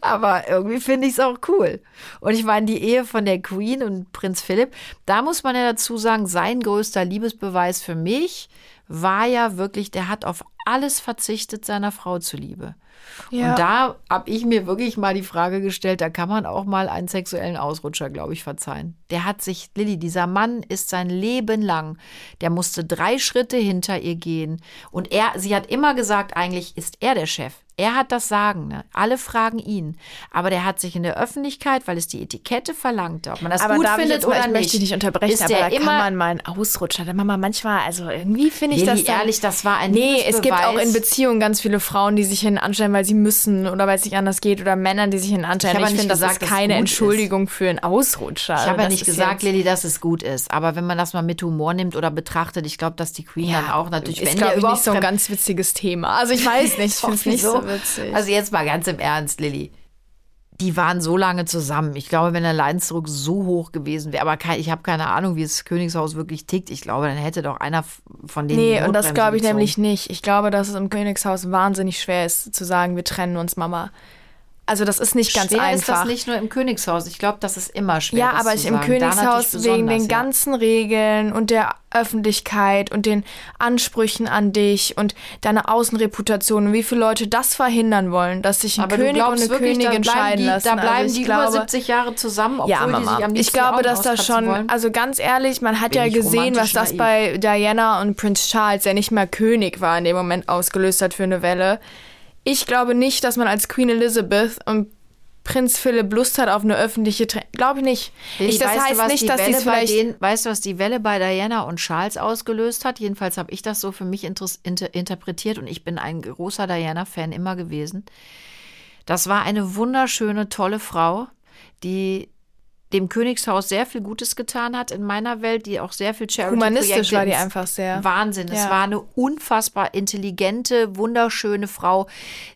[SPEAKER 1] Aber irgendwie finde ich es auch cool. Und ich meine, die Ehe von der Queen und Prinz Philipp, da muss man ja dazu sagen, sein größter Liebesbeweis für mich war ja wirklich, der hat auf alles verzichtet seiner Frau zuliebe.
[SPEAKER 2] Ja.
[SPEAKER 1] Und da habe ich mir wirklich mal die Frage gestellt, da kann man auch mal einen sexuellen Ausrutscher, glaube ich, verzeihen. Der hat sich, Lilly, dieser Mann ist sein Leben lang, der musste drei Schritte hinter ihr gehen. Und er, sie hat immer gesagt, eigentlich ist er der Chef. Er hat das Sagen, ne? Alle fragen ihn. Aber der hat sich in der Öffentlichkeit, weil es die Etikette verlangte, ob man das
[SPEAKER 2] aber
[SPEAKER 1] gut
[SPEAKER 2] ich
[SPEAKER 1] findet
[SPEAKER 2] jetzt
[SPEAKER 1] oder
[SPEAKER 2] ich
[SPEAKER 1] nicht.
[SPEAKER 2] möchte nicht unterbrechen,
[SPEAKER 1] ist
[SPEAKER 2] aber da
[SPEAKER 1] immer,
[SPEAKER 2] kann man mal einen Ausrutscher. Da Mama manchmal, also irgendwie finde ich
[SPEAKER 1] Lilly,
[SPEAKER 2] das dann,
[SPEAKER 1] ehrlich, das war ein
[SPEAKER 2] Nee, es gibt auch in. Beziehungen ganz viele Frauen, die sich hin anstellen, weil sie müssen oder weil es nicht anders geht oder Männern, die sich hin anstellen.
[SPEAKER 1] Ich habe
[SPEAKER 2] Ich,
[SPEAKER 1] ja
[SPEAKER 2] finde,
[SPEAKER 1] nicht
[SPEAKER 2] das
[SPEAKER 1] gesagt,
[SPEAKER 2] ist
[SPEAKER 1] dass es
[SPEAKER 2] keine Entschuldigung für einen Ausrutscher.
[SPEAKER 1] Ich habe ja nicht
[SPEAKER 2] ist
[SPEAKER 1] gesagt, Lilly, dass es gut ist. Aber wenn man das mal mit Humor nimmt oder betrachtet, ich glaube, dass die Queen dann auch natürlich,
[SPEAKER 2] ist,
[SPEAKER 1] wenn
[SPEAKER 2] ich,
[SPEAKER 1] überhaupt
[SPEAKER 2] nicht so ein ganz witziges Thema. Also ich weiß nicht, ich finde es nicht so witzig.
[SPEAKER 1] Also jetzt mal ganz im Ernst, Lilly. Die waren so lange zusammen. Ich glaube, wenn der Leidensdruck so hoch gewesen wäre, aber kein, ich habe keine Ahnung, wie das Königshaus wirklich tickt. Ich glaube, dann hätte doch einer von denen.
[SPEAKER 2] Nee, und das glaube ich
[SPEAKER 1] gezogen.
[SPEAKER 2] nämlich nicht. Ich glaube, dass es im Königshaus wahnsinnig schwer ist, zu sagen, wir trennen uns, Mama. Also das ist nicht ganz
[SPEAKER 1] schwer
[SPEAKER 2] einfach.
[SPEAKER 1] ist das nicht nur im Königshaus. Ich glaube, das ist immer schwer.
[SPEAKER 2] ja, aber ich im
[SPEAKER 1] sagen.
[SPEAKER 2] Königshaus wegen den
[SPEAKER 1] ja.
[SPEAKER 2] ganzen Regeln und der Öffentlichkeit und den Ansprüchen an dich und deiner Außenreputation und wie viele Leute das verhindern wollen, dass sich ein
[SPEAKER 1] Aber
[SPEAKER 2] König und eine
[SPEAKER 1] wirklich,
[SPEAKER 2] Königin scheiden
[SPEAKER 1] die,
[SPEAKER 2] lassen.
[SPEAKER 1] da bleiben
[SPEAKER 2] also
[SPEAKER 1] die
[SPEAKER 2] glaube,
[SPEAKER 1] über 70 Jahre zusammen, obwohl
[SPEAKER 2] ja,
[SPEAKER 1] die sich
[SPEAKER 2] Mama.
[SPEAKER 1] am
[SPEAKER 2] Ich glaube, dass das schon,
[SPEAKER 1] wollen.
[SPEAKER 2] also ganz ehrlich, man hat
[SPEAKER 1] Bin
[SPEAKER 2] ja gesehen, was das
[SPEAKER 1] naiv.
[SPEAKER 2] bei Diana und Prince Charles, der nicht mehr König war, in dem Moment ausgelöst hat für eine Welle. Ich glaube nicht, dass man als Queen Elizabeth und Prinz Philipp Lust hat auf eine öffentliche Trennung. Glaube ich nicht.
[SPEAKER 1] Lilly,
[SPEAKER 2] ich, das
[SPEAKER 1] du,
[SPEAKER 2] heißt
[SPEAKER 1] was
[SPEAKER 2] nicht, dass die
[SPEAKER 1] Welle
[SPEAKER 2] es
[SPEAKER 1] bei
[SPEAKER 2] vielleicht.
[SPEAKER 1] denen, Weißt du, was die Welle bei Diana und Charles ausgelöst hat? Jedenfalls habe ich das so für mich inter interpretiert und ich bin ein großer Diana-Fan immer gewesen. Das war eine wunderschöne, tolle Frau, die dem Königshaus sehr viel Gutes getan hat in meiner Welt, die auch sehr viel Charity
[SPEAKER 2] Humanistisch war die einfach sehr.
[SPEAKER 1] Wahnsinn. Es
[SPEAKER 2] Ja.
[SPEAKER 1] war eine unfassbar intelligente, wunderschöne Frau,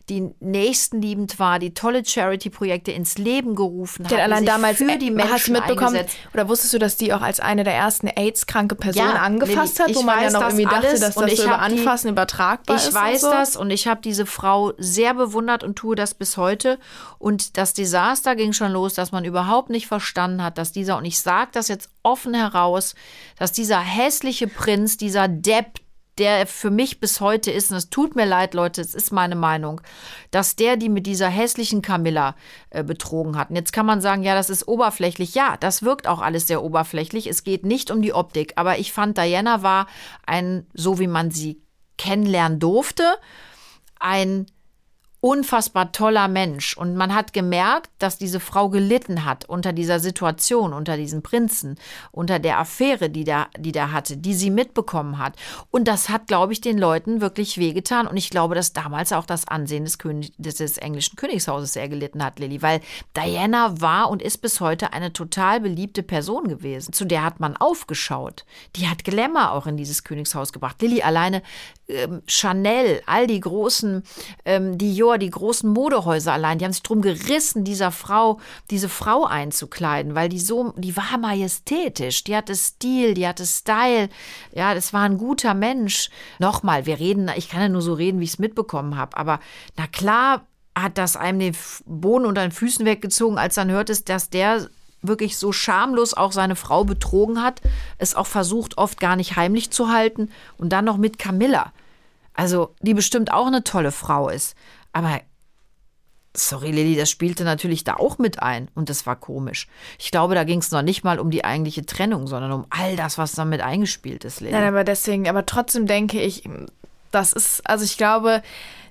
[SPEAKER 1] die nächstenliebend war, die tolle Charity-Projekte ins Leben gerufen hat. Die
[SPEAKER 2] allein damals,
[SPEAKER 1] für die
[SPEAKER 2] äh,
[SPEAKER 1] Menschen
[SPEAKER 2] hast du mitbekommen,
[SPEAKER 1] eingesetzt.
[SPEAKER 2] oder wusstest du, dass die auch als eine der ersten AIDS-kranke Personen
[SPEAKER 1] Ja,
[SPEAKER 2] angefasst hat, wo
[SPEAKER 1] ich
[SPEAKER 2] man ja noch irgendwie dachte, dass das
[SPEAKER 1] ich
[SPEAKER 2] so über
[SPEAKER 1] hab die-
[SPEAKER 2] Anfassen übertragbar ist?
[SPEAKER 1] Ich weiß
[SPEAKER 2] und so?
[SPEAKER 1] das und ich habe diese Frau sehr bewundert und tue das bis heute. Und das Desaster ging schon los, dass man überhaupt nicht verstanden hat, dass dieser, und ich sage das jetzt offen heraus, dass dieser hässliche Prinz, dieser Depp, der für mich bis heute ist, und es tut mir leid, Leute, es ist meine Meinung, dass der die mit dieser hässlichen Camilla äh, betrogen hat. Und jetzt kann man sagen, ja, das ist oberflächlich. Ja, das wirkt auch alles sehr oberflächlich. Es geht nicht um die Optik. Aber ich fand, Diana war ein, so wie man sie kennenlernen durfte, ein unfassbar toller Mensch. Und man hat gemerkt, dass diese Frau gelitten hat unter dieser Situation, unter diesem Prinzen, unter der Affäre, die der, die der hatte, die sie mitbekommen hat. Und das hat, glaube ich, den Leuten wirklich wehgetan. Und ich glaube, dass damals auch das Ansehen des, König, des englischen Königshauses sehr gelitten hat, Lilly. Weil Diana war und ist bis heute eine total beliebte Person gewesen. Zu der hat man aufgeschaut. Die hat Glamour auch in dieses Königshaus gebracht. Lilly alleine ähm, Chanel, all die großen ähm, Dior, die großen Modehäuser allein, die haben sich drum gerissen, dieser Frau, diese Frau einzukleiden, weil die so, die war majestätisch, die hatte Stil, die hatte Style, ja, das war ein guter Mensch. Nochmal, wir reden, ich kann ja nur so reden, wie ich es mitbekommen habe, aber na klar hat das einem den Boden unter den Füßen weggezogen, als dann hört es, dass der wirklich so schamlos auch seine Frau betrogen hat, es auch versucht oft gar nicht heimlich zu halten und dann noch mit Camilla. Also, die bestimmt auch eine tolle Frau ist. Aber, sorry Lilly, das spielte natürlich da auch mit ein und das war komisch. Ich glaube, da ging es noch nicht mal um die eigentliche Trennung, sondern um all das, was damit eingespielt ist, Lilly.
[SPEAKER 2] Nein, aber deswegen, aber trotzdem denke ich, das ist, also ich glaube,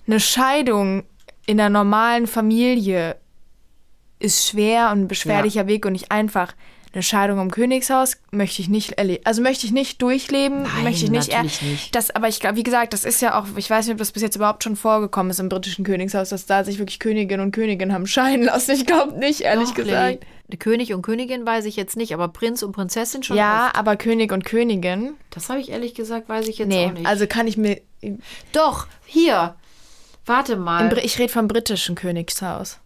[SPEAKER 2] eine Scheidung in einer normalen Familie ist schwer und ein beschwerlicher Weg und nicht einfach. Eine Scheidung im Königshaus möchte ich nicht erleben. Also möchte ich nicht durchleben,
[SPEAKER 1] Nein,
[SPEAKER 2] möchte ich nicht.
[SPEAKER 1] natürlich nicht.
[SPEAKER 2] Das, aber ich glaube, wie gesagt, das ist ja auch, ich weiß nicht, ob das bis jetzt überhaupt schon vorgekommen ist im britischen Königshaus, dass da sich wirklich Königin und Königin haben scheiden lassen. Ich glaube nicht, ehrlich
[SPEAKER 1] Doch,
[SPEAKER 2] gesagt.
[SPEAKER 1] Lilly. König und Königin weiß ich jetzt nicht, aber Prinz und Prinzessin schon.
[SPEAKER 2] Ja,
[SPEAKER 1] oft.
[SPEAKER 2] aber König und Königin.
[SPEAKER 1] Das habe ich ehrlich gesagt, weiß ich jetzt
[SPEAKER 2] Nee,
[SPEAKER 1] auch nicht.
[SPEAKER 2] also kann ich mir.
[SPEAKER 1] Doch, hier. Warte mal.
[SPEAKER 2] Ich rede vom britischen Königshaus.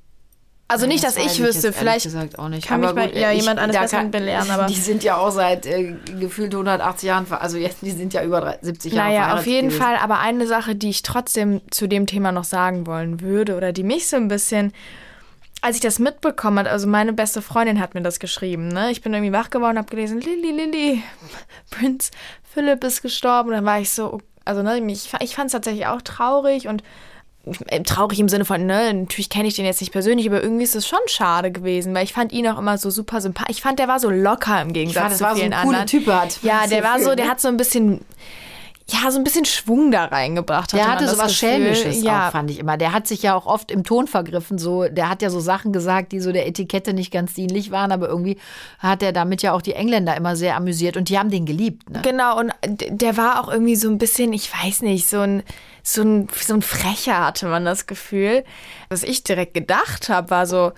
[SPEAKER 2] Also nicht, dass ich
[SPEAKER 1] jetzt
[SPEAKER 2] wüsste, vielleicht
[SPEAKER 1] gesagt auch nicht.
[SPEAKER 2] kann mich
[SPEAKER 1] Aber
[SPEAKER 2] mal
[SPEAKER 1] gut,
[SPEAKER 2] ja,
[SPEAKER 1] ich-
[SPEAKER 2] jemand
[SPEAKER 1] da
[SPEAKER 2] Besseren belehren, aber-
[SPEAKER 1] Die sind ja auch seit äh, gefühlt 180 Jahren, also jetzt, die sind ja über drei- 70 Jahre
[SPEAKER 2] Naja, auf jeden
[SPEAKER 1] gewesen.
[SPEAKER 2] Fall. Aber eine Sache, die ich trotzdem zu dem Thema noch sagen wollen würde oder die mich so ein bisschen, als ich das mitbekommen habe, also meine beste Freundin hat mir das geschrieben. Ne? Ich bin irgendwie wach geworden, habe gelesen, Lilly, Lilly, Prinz Philipp ist gestorben. Und dann war ich so, also ne, ich, ich fand es tatsächlich auch traurig und traurig im Sinne von, ne, natürlich kenne ich den jetzt nicht persönlich, aber irgendwie ist es schon schade gewesen, weil ich fand ihn auch immer so super sympathisch. Ich fand, der war so locker im Gegensatz
[SPEAKER 1] fand,
[SPEAKER 2] zu
[SPEAKER 1] war so
[SPEAKER 2] vielen
[SPEAKER 1] cooler
[SPEAKER 2] anderen.
[SPEAKER 1] Typ, hat
[SPEAKER 2] Ja, der war so, der
[SPEAKER 1] ne?
[SPEAKER 2] hat so ein bisschen, ja, so ein bisschen Schwung da reingebracht.
[SPEAKER 1] Der
[SPEAKER 2] man
[SPEAKER 1] hatte so was
[SPEAKER 2] Gefühl.
[SPEAKER 1] Schelmisches
[SPEAKER 2] ja.
[SPEAKER 1] auch, fand ich immer. Der hat sich ja auch oft im Ton vergriffen. So, der hat ja so Sachen gesagt, die so der Etikette nicht ganz dienlich waren, aber irgendwie hat er damit ja auch die Engländer immer sehr amüsiert und die haben den geliebt. Ne?
[SPEAKER 2] Genau, und der war auch irgendwie so ein bisschen, ich weiß nicht, so ein, so ein, so ein Frecher hatte man das Gefühl. Was ich direkt gedacht habe, war so,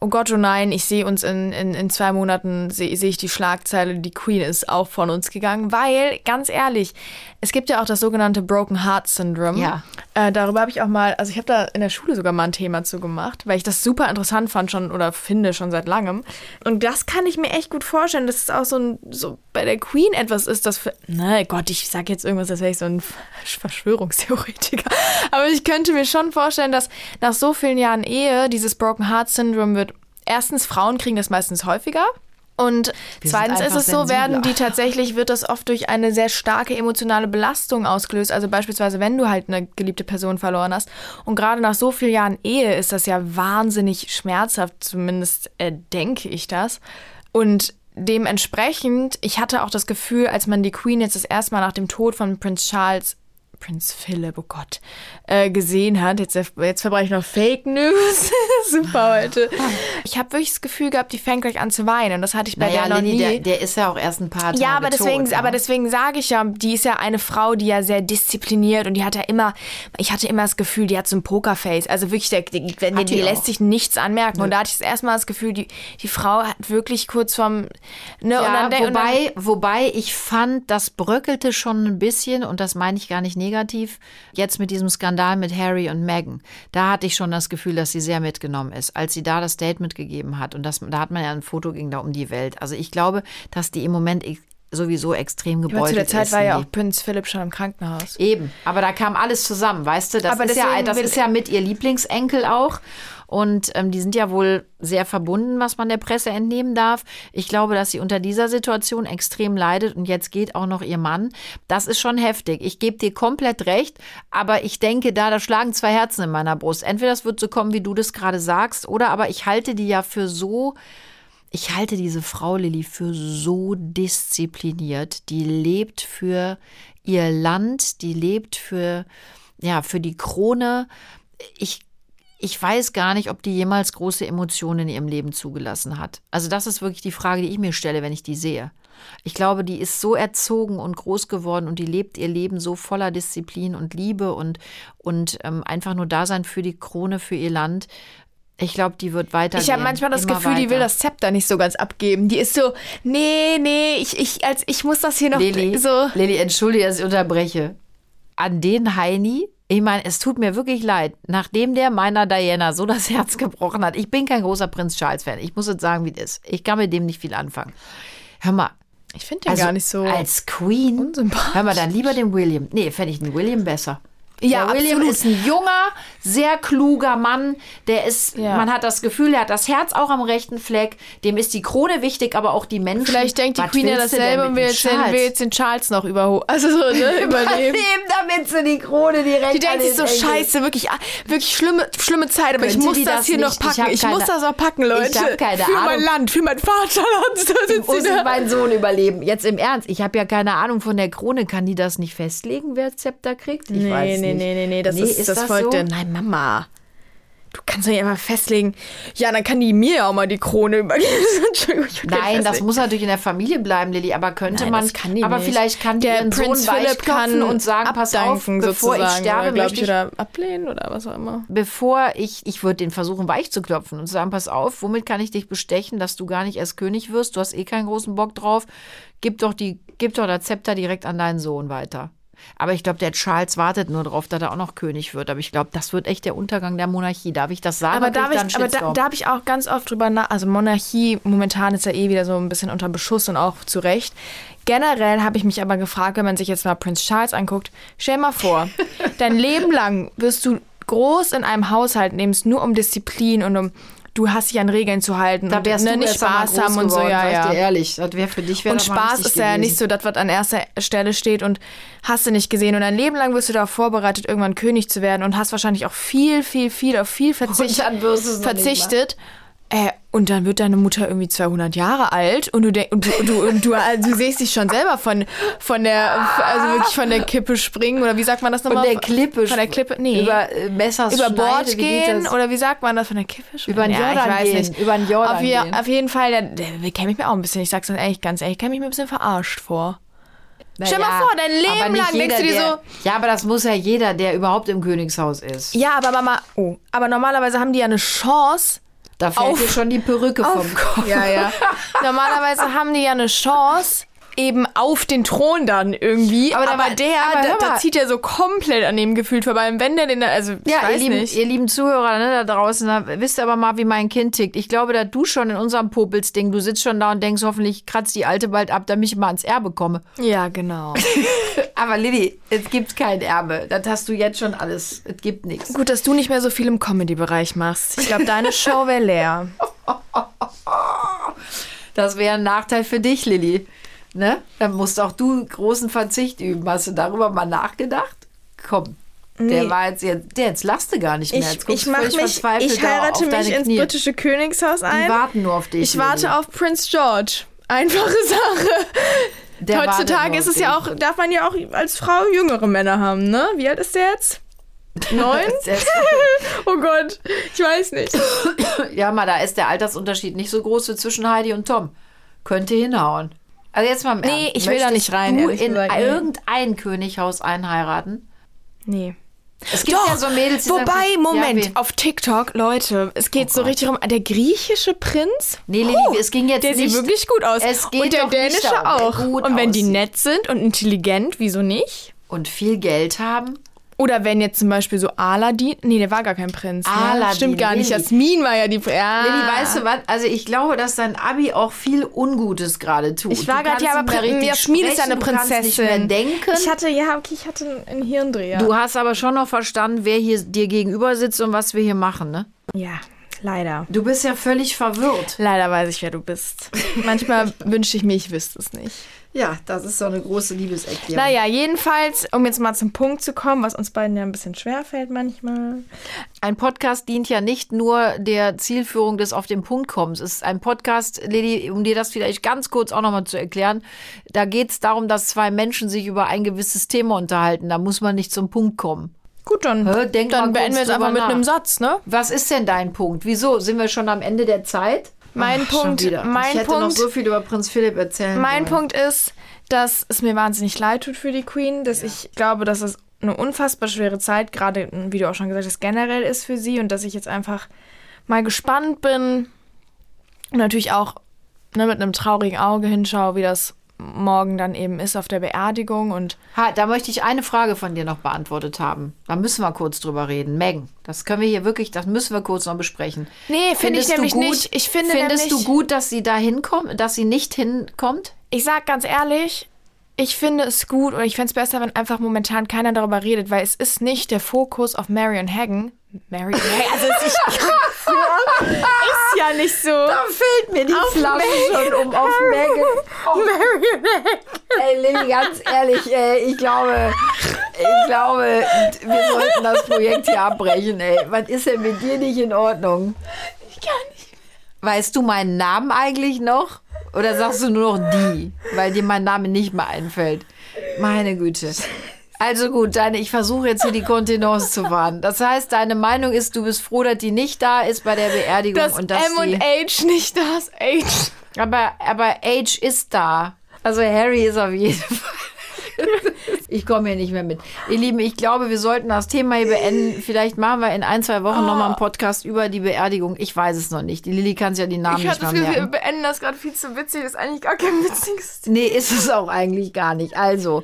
[SPEAKER 2] oh Gott, oh nein, ich sehe uns in, in, in zwei Monaten, sehe seh ich die Schlagzeile, die Queen ist auch von uns gegangen, weil, ganz ehrlich, es gibt ja auch das sogenannte Broken Heart Syndrome.
[SPEAKER 1] Ja.
[SPEAKER 2] Äh, darüber habe ich auch mal, also ich habe da in der Schule sogar mal ein Thema zu gemacht, weil ich das super interessant fand schon oder finde schon seit langem. Und das kann ich mir echt gut vorstellen, dass es auch so, ein, so bei der Queen etwas ist, das für, na Gott, ich sage jetzt irgendwas, als wäre ich so ein Verschwörungstheoretiker. Aber ich könnte mir schon vorstellen, dass nach so vielen Jahren Ehe dieses Broken Heart Syndrome wird. Erstens, Frauen kriegen das meistens häufiger. Und
[SPEAKER 1] Wir
[SPEAKER 2] zweitens ist es so, werden die tatsächlich, wird das oft durch eine sehr starke emotionale Belastung ausgelöst. Also beispielsweise, wenn du halt eine geliebte Person verloren hast. Und gerade nach so vielen Jahren Ehe ist das ja wahnsinnig schmerzhaft, zumindest äh, denke ich das. Und dementsprechend, ich hatte auch das Gefühl, als man die Queen jetzt das erste Mal nach dem Tod von Prinz Charles Prinz Philipp, oh Gott, äh, gesehen hat. Jetzt, jetzt verbreite ich noch Fake News. Super heute. Ich habe wirklich das Gefühl gehabt, die fängt gleich an zu weinen. Und das hatte ich bei
[SPEAKER 1] Naja,
[SPEAKER 2] der noch
[SPEAKER 1] Lilly,
[SPEAKER 2] nie.
[SPEAKER 1] der, der ist ja auch erst ein paar Tage
[SPEAKER 2] Ja, aber deswegen,
[SPEAKER 1] tot, ne?
[SPEAKER 2] aber deswegen sage ich ja, die ist ja eine Frau, die ja sehr diszipliniert und die hat ja immer, ich hatte immer das Gefühl, die hat so ein Pokerface. Also wirklich, der, die, die, die lässt sich nichts anmerken. Und da hatte ich das erste Mal das Gefühl, die, die Frau hat wirklich kurz vorm, ne, und
[SPEAKER 1] Ja,
[SPEAKER 2] dann, denk- und dann
[SPEAKER 1] wobei, wobei ich fand, das bröckelte schon ein bisschen und das meine ich gar nicht negativ. Jetzt mit diesem Skandal mit Harry und Meghan, da hatte ich schon das Gefühl, dass sie sehr mitgenommen ist, als sie da das Statement gegeben hat. Und das, da hat man ja ein Foto ging da um die Welt. Also ich glaube, dass die im Moment sowieso extrem gebeutelt
[SPEAKER 2] zu der Zeit
[SPEAKER 1] ist.
[SPEAKER 2] war ja auch Prinz Philipp schon im Krankenhaus.
[SPEAKER 1] Eben, aber da kam alles zusammen, weißt du? Das,
[SPEAKER 2] Aber
[SPEAKER 1] ist, ja, das ist ja mit ihr Lieblingsenkel auch. Und ähm, die sind ja wohl sehr verbunden, was man der Presse entnehmen darf. Ich glaube, dass sie unter dieser Situation extrem leidet und jetzt geht auch noch ihr Mann. Das ist schon heftig. Ich gebe dir komplett recht, aber ich denke, da, da schlagen zwei Herzen in meiner Brust. Entweder es wird so kommen, wie du das gerade sagst, oder aber ich halte die ja für so ich halte diese Frau Lilly für so diszipliniert. Die lebt für ihr Land, die lebt für, ja, für die Krone. Ich, ich weiß gar nicht, ob die jemals große Emotionen in ihrem Leben zugelassen hat. Also das ist wirklich die Frage, die ich mir stelle, wenn ich die sehe. Ich glaube, die ist so erzogen und groß geworden und die lebt ihr Leben so voller Disziplin und Liebe und, und ähm, einfach nur Dasein für die Krone, für ihr Land. Ich glaube, die wird weiter.
[SPEAKER 2] Ich habe manchmal das Gefühl, die will das Zepter nicht so ganz abgeben. Die ist so, nee, nee, ich, ich, als, ich muss das hier noch
[SPEAKER 1] Lili,
[SPEAKER 2] so.
[SPEAKER 1] Lili, entschuldige, dass ich unterbreche. An den Heini, ich meine, es tut mir wirklich leid, nachdem der meiner Diana so das Herz gebrochen hat. Ich bin kein großer Prinz Charles-Fan. Ich muss jetzt sagen, wie das ist. Ich kann mit dem nicht viel anfangen. Hör mal.
[SPEAKER 2] Ich finde den
[SPEAKER 1] Also
[SPEAKER 2] gar nicht so.
[SPEAKER 1] als Queen.
[SPEAKER 2] unsympathisch.
[SPEAKER 1] Hör mal, dann lieber den William. Nee, fände ich den William besser.
[SPEAKER 2] Ja,
[SPEAKER 1] der William
[SPEAKER 2] absolut.
[SPEAKER 1] ist ein junger, sehr kluger Mann. Der ist,
[SPEAKER 2] Ja.
[SPEAKER 1] man hat das Gefühl, er hat das Herz auch am rechten Fleck. Dem ist die Krone wichtig, aber auch die Menschen.
[SPEAKER 2] Vielleicht denkt die
[SPEAKER 1] Was
[SPEAKER 2] Queen ja dasselbe und will
[SPEAKER 1] dem
[SPEAKER 2] jetzt, den,
[SPEAKER 1] Charles?
[SPEAKER 2] will jetzt den Charles noch überholen. Also so, ne, übernehmen.
[SPEAKER 1] Übernehmen, damit sie die Krone direkt
[SPEAKER 2] Die denkt sich so,
[SPEAKER 1] den Enkel-
[SPEAKER 2] scheiße, wirklich, ah, wirklich schlimme, schlimme Zeit, aber ich
[SPEAKER 1] Könnte
[SPEAKER 2] muss
[SPEAKER 1] die
[SPEAKER 2] das,
[SPEAKER 1] das
[SPEAKER 2] hier
[SPEAKER 1] nicht?
[SPEAKER 2] noch
[SPEAKER 1] Ich
[SPEAKER 2] packen. Ich,
[SPEAKER 1] keine-
[SPEAKER 2] muss das auch packen, Leute.
[SPEAKER 1] Ich hab keine
[SPEAKER 2] für mein
[SPEAKER 1] Ahnung.
[SPEAKER 2] Land, für mein Vaterland.
[SPEAKER 1] Muss ich
[SPEAKER 2] da.
[SPEAKER 1] meinen Sohn überleben? Jetzt im Ernst, ich habe ja keine Ahnung von der Krone. Kann die das nicht festlegen, wer Zepter kriegt? Ich
[SPEAKER 2] Nee,
[SPEAKER 1] weiß
[SPEAKER 2] nee,
[SPEAKER 1] nicht.
[SPEAKER 2] nee, nee, nee, das ist, das, folgt
[SPEAKER 1] so?
[SPEAKER 2] Nein, Mama. Du kannst doch nicht einfach festlegen, ja, dann kann die mir ja auch mal die Krone übergeben.
[SPEAKER 1] Nein, das muss natürlich in der Familie bleiben, Lilly. Aber könnte
[SPEAKER 2] Nein,
[SPEAKER 1] man.
[SPEAKER 2] das kann die
[SPEAKER 1] aber
[SPEAKER 2] nicht.
[SPEAKER 1] vielleicht kann die
[SPEAKER 2] der
[SPEAKER 1] ihren
[SPEAKER 2] Prinz
[SPEAKER 1] Sohn
[SPEAKER 2] Philipp kann
[SPEAKER 1] und sagen, pass auf, bevor ich sterbe,
[SPEAKER 2] oder,
[SPEAKER 1] möchte
[SPEAKER 2] ich,
[SPEAKER 1] ich,
[SPEAKER 2] oder ablehnen oder was auch immer.
[SPEAKER 1] bevor ich, ich würde den versuchen, weich zu klopfen und zu sagen, pass auf, womit kann ich dich bestechen, dass du gar nicht erst König wirst? Du hast eh keinen großen Bock drauf. Gib doch die, gib doch das Zepter direkt an deinen Sohn weiter. Aber ich glaube, der Charles wartet nur darauf, dass er auch noch König wird. Aber ich glaube, das wird echt der Untergang der Monarchie. Darf ich das sagen?
[SPEAKER 2] Aber,
[SPEAKER 1] oder krieg
[SPEAKER 2] da,
[SPEAKER 1] ich
[SPEAKER 2] ich, aber da, da habe ich auch ganz oft drüber nach. Also Monarchie momentan ist ja eh wieder so ein bisschen unter Beschuss und auch zu Recht. Generell habe ich mich aber gefragt, wenn man sich jetzt mal Prince Charles anguckt, stell mal vor, dein Leben lang wirst du groß in einem Haushalt, es nur um Disziplin und um du hast dich an Regeln zu halten
[SPEAKER 1] da
[SPEAKER 2] und
[SPEAKER 1] wärst
[SPEAKER 2] ne,
[SPEAKER 1] du
[SPEAKER 2] nicht Spaß haben und so,
[SPEAKER 1] geworden,
[SPEAKER 2] ja,
[SPEAKER 1] sag ich
[SPEAKER 2] ja.
[SPEAKER 1] dir ehrlich. Das wäre für dich wäre
[SPEAKER 2] Und Spaß ist ja nicht so das, was an erster Stelle steht und hast du nicht gesehen. Und dein Leben lang wirst du darauf vorbereitet, irgendwann König zu werden und hast wahrscheinlich auch viel, viel, viel auf viel verzicht, verzichtet. Äh, und dann wird deine Mutter irgendwie 200 Jahre alt und du, denk- und du, du, und du, also du siehst dich schon selber von, von der, also wirklich von der Kippe springen oder wie sagt man das
[SPEAKER 1] Von
[SPEAKER 2] nochmal?
[SPEAKER 1] der Klippe.
[SPEAKER 2] Von der Klippe, nee.
[SPEAKER 1] Über äh, Messers
[SPEAKER 2] über Bord gehen oder wie sagt man das von der Kippe springen?
[SPEAKER 1] Über den
[SPEAKER 2] ja,
[SPEAKER 1] Jordan
[SPEAKER 2] ich weiß
[SPEAKER 1] gehen,
[SPEAKER 2] nicht.
[SPEAKER 1] über den Jordan
[SPEAKER 2] auf, je,
[SPEAKER 1] gehen.
[SPEAKER 2] auf jeden Fall, der, der kenne ich mir auch ein bisschen, ich sag's dann ehrlich, ganz ehrlich, kenne ich mir ein bisschen verarscht vor. Stell mal vor, dein Leben lang denkst du dir
[SPEAKER 1] der, Ja, aber das muss ja jeder, der überhaupt im Königshaus ist.
[SPEAKER 2] Ja, aber Mama, oh, aber normalerweise haben die ja eine Chance.
[SPEAKER 1] Da fällt
[SPEAKER 2] Auf-
[SPEAKER 1] dir schon die Perücke vom Kopf.
[SPEAKER 2] Ja, ja. Normalerweise haben die ja eine Chance eben auf den Thron dann irgendwie.
[SPEAKER 1] Aber
[SPEAKER 2] Aber, der,
[SPEAKER 1] aber
[SPEAKER 2] da, da zieht ja so komplett an dem gefühlt vorbei. Und wenn der den da, also
[SPEAKER 1] Ja, ihr lieben, ihr lieben Zuhörer ne, da draußen, da wisst ihr aber mal, wie mein Kind tickt. Ich glaube, da du schon in unserem Popelsding, du sitzt schon da und denkst, hoffentlich kratzt die Alte bald ab, damit ich mal ans Erbe komme.
[SPEAKER 2] ja, genau.
[SPEAKER 1] Aber Lilly, es gibt kein Erbe. Das hast du jetzt schon alles. Es gibt nichts.
[SPEAKER 2] Gut, dass du nicht mehr so viel im Comedy-Bereich machst. Ich glaube, deine Show wäre leer.
[SPEAKER 1] Das wäre ein Nachteil für dich, Lilly. Ne? Dann musst auch du großen Verzicht üben. Hast du darüber mal nachgedacht? Komm. Der
[SPEAKER 2] Nee.
[SPEAKER 1] war jetzt, der jetzt lasst du gar nicht mehr.
[SPEAKER 2] Ich,
[SPEAKER 1] Jetzt
[SPEAKER 2] ich
[SPEAKER 1] völlig
[SPEAKER 2] mich, ich heirate mich ins
[SPEAKER 1] Knie.
[SPEAKER 2] britische Königshaus
[SPEAKER 1] Die
[SPEAKER 2] ein.
[SPEAKER 1] warten nur auf dich.
[SPEAKER 2] Ich warte
[SPEAKER 1] Lilly.
[SPEAKER 2] auf Prince George. Einfache Sache.
[SPEAKER 1] Der
[SPEAKER 2] Heutzutage ist es ja auch, darf man ja auch als Frau jüngere Männer haben, ne? Wie alt ist der jetzt? Neun?
[SPEAKER 1] Der
[SPEAKER 2] oh Gott, ich weiß nicht.
[SPEAKER 1] Ja, mal, da ist der Altersunterschied nicht so groß wie zwischen Heidi und Tom. Könnte hinhauen. Also jetzt mal im
[SPEAKER 2] Nee,
[SPEAKER 1] Ernst.
[SPEAKER 2] ich will da nicht rein,
[SPEAKER 1] Du in
[SPEAKER 2] gesagt, nee.
[SPEAKER 1] irgendein Könighaus einheiraten?
[SPEAKER 2] Nee.
[SPEAKER 1] Es gibt ja so Mädels, die
[SPEAKER 2] Wobei,
[SPEAKER 1] sagen,
[SPEAKER 2] Moment,
[SPEAKER 1] Ja,
[SPEAKER 2] auf TikTok, Leute, es geht so richtig um, der griechische Prinz?
[SPEAKER 1] Nee, Lilly, es ging jetzt
[SPEAKER 2] Der
[SPEAKER 1] nicht.
[SPEAKER 2] sieht wirklich gut aus.
[SPEAKER 1] Es geht
[SPEAKER 2] und der
[SPEAKER 1] doch
[SPEAKER 2] dänische
[SPEAKER 1] darum,
[SPEAKER 2] auch.
[SPEAKER 1] gut
[SPEAKER 2] Und wenn die
[SPEAKER 1] aussieht.
[SPEAKER 2] nett sind und intelligent, wieso nicht?
[SPEAKER 1] und viel Geld haben.
[SPEAKER 2] Oder wenn jetzt zum Beispiel so Aladdin, nee, der war gar kein Prinz. Ne?
[SPEAKER 1] Aladdin,
[SPEAKER 2] Stimmt gar nicht.
[SPEAKER 1] Lilly.
[SPEAKER 2] Jasmin war ja die. Ja.
[SPEAKER 1] Lilly, weißt du was? Also ich glaube, dass dein Abi auch viel Ungutes gerade tut.
[SPEAKER 2] Ich war gerade ja, aber Prin Jasmin ist ja eine
[SPEAKER 1] sprechen, du kannst
[SPEAKER 2] Prinzessin.
[SPEAKER 1] Nicht mehr denken.
[SPEAKER 2] Ich hatte, ja, okay, ich hatte einen Hirndreher.
[SPEAKER 1] du hast aber schon noch verstanden, wer hier dir gegenüber sitzt und was wir hier machen, ne?
[SPEAKER 2] ja, leider.
[SPEAKER 1] Du bist ja völlig verwirrt.
[SPEAKER 2] Leider weiß ich, wer du bist. Manchmal wünschte ich mir, ich wüsste es nicht.
[SPEAKER 1] Ja, das ist so eine große Liebeserklärung.
[SPEAKER 2] Naja, jedenfalls, um jetzt mal zum Punkt zu kommen, was uns beiden ja ein bisschen schwerfällt manchmal.
[SPEAKER 1] Ein Podcast dient ja nicht nur der Zielführung des auf den Punkt kommens. Es ist ein Podcast, Lady, um dir das vielleicht ganz kurz auch nochmal zu erklären. Da geht es darum, dass zwei Menschen sich über ein gewisses Thema unterhalten. Da muss man nicht zum Punkt kommen.
[SPEAKER 2] Gut, dann,
[SPEAKER 1] Hä,
[SPEAKER 2] dann beenden wir einfach
[SPEAKER 1] drüber
[SPEAKER 2] mit
[SPEAKER 1] nach.
[SPEAKER 2] einem Satz, ne?
[SPEAKER 1] Was ist denn dein Punkt? Wieso? Sind wir schon am Ende der Zeit?
[SPEAKER 2] Mein
[SPEAKER 1] Ach,
[SPEAKER 2] Punkt- mein
[SPEAKER 1] ich hätte noch
[SPEAKER 2] Punkt-
[SPEAKER 1] so viel über Prinz Philipp erzählen
[SPEAKER 2] Mein
[SPEAKER 1] wollen.
[SPEAKER 2] Punkt ist, dass es mir wahnsinnig leid tut für die Queen, dass ich glaube, dass es eine unfassbar schwere Zeit, gerade wie du auch schon gesagt hast, generell ist für sie und dass ich jetzt einfach mal gespannt bin und natürlich auch ne, mit einem traurigen Auge hinschaue, wie das morgen dann eben ist auf der Beerdigung und
[SPEAKER 1] Ha, da möchte ich eine Frage von dir noch beantwortet haben. Da müssen wir kurz drüber reden. Megan, das können wir hier wirklich, das müssen wir kurz noch besprechen.
[SPEAKER 2] Nee, finde ich nämlich
[SPEAKER 1] gut,
[SPEAKER 2] nicht. Ich finde
[SPEAKER 1] Findest
[SPEAKER 2] nämlich,
[SPEAKER 1] du gut, dass sie da hinkommt, dass sie nicht hinkommt?
[SPEAKER 2] ich sag ganz ehrlich, ich finde es gut und ich fände es besser, wenn einfach momentan keiner darüber redet, weil es ist nicht der Fokus auf Marion Hagen. Marion Hagen, also es ist, ist ja nicht so.
[SPEAKER 1] Da fehlt mir die Flasche schon um auf Megan.
[SPEAKER 2] Marion Hagen.
[SPEAKER 1] Ey, Lilly, ganz ehrlich, ey, ich glaube, ich glaube, wir sollten das Projekt hier abbrechen, ey. Was ist denn mit dir nicht in Ordnung?
[SPEAKER 2] Ich kann nicht.
[SPEAKER 1] Weißt du meinen Namen eigentlich noch? Oder sagst du nur noch die, weil dir mein Name nicht mehr einfällt? Meine Güte. Also gut, deine, ich versuche jetzt hier die Kontenance zu wahren. Das heißt, deine Meinung ist, du bist froh, dass die nicht da ist bei der Beerdigung
[SPEAKER 2] Dass
[SPEAKER 1] und dass
[SPEAKER 2] M und H nicht da ist. H.
[SPEAKER 1] aber aber Age ist da. Also Harry ist auf jeden Fall. Ich komme hier nicht mehr mit. Ihr Lieben, ich glaube, wir sollten das Thema hier beenden. Vielleicht machen wir in ein, zwei Wochen noch mal einen Podcast über die Beerdigung. Ich weiß es noch nicht. Die Lilly kann sich ja die Namen
[SPEAKER 2] Ich
[SPEAKER 1] nicht mehr
[SPEAKER 2] Gefühl, wir
[SPEAKER 1] merken.
[SPEAKER 2] beenden das gerade viel zu witzig. Das ist eigentlich gar kein witziges
[SPEAKER 1] Nee, ist es auch eigentlich gar nicht. Also,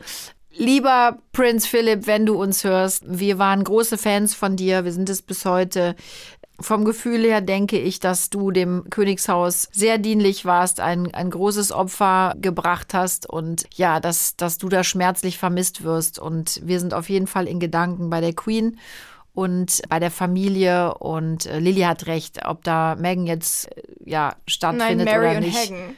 [SPEAKER 1] Lieber Prinz Philipp, wenn du uns hörst, wir waren große Fans von dir, wir sind es bis heute. Vom Gefühl her denke ich, dass du dem Königshaus sehr dienlich warst, ein, ein großes Opfer gebracht hast und ja, dass, dass du da schmerzlich vermisst wirst. Und wir sind auf jeden Fall in Gedanken bei der Queen und bei der Familie. Und äh, Lilly hat recht, ob da Megan jetzt äh, ja stattfindet
[SPEAKER 2] Nein, Mary
[SPEAKER 1] oder
[SPEAKER 2] und
[SPEAKER 1] nicht.
[SPEAKER 2] Hagen.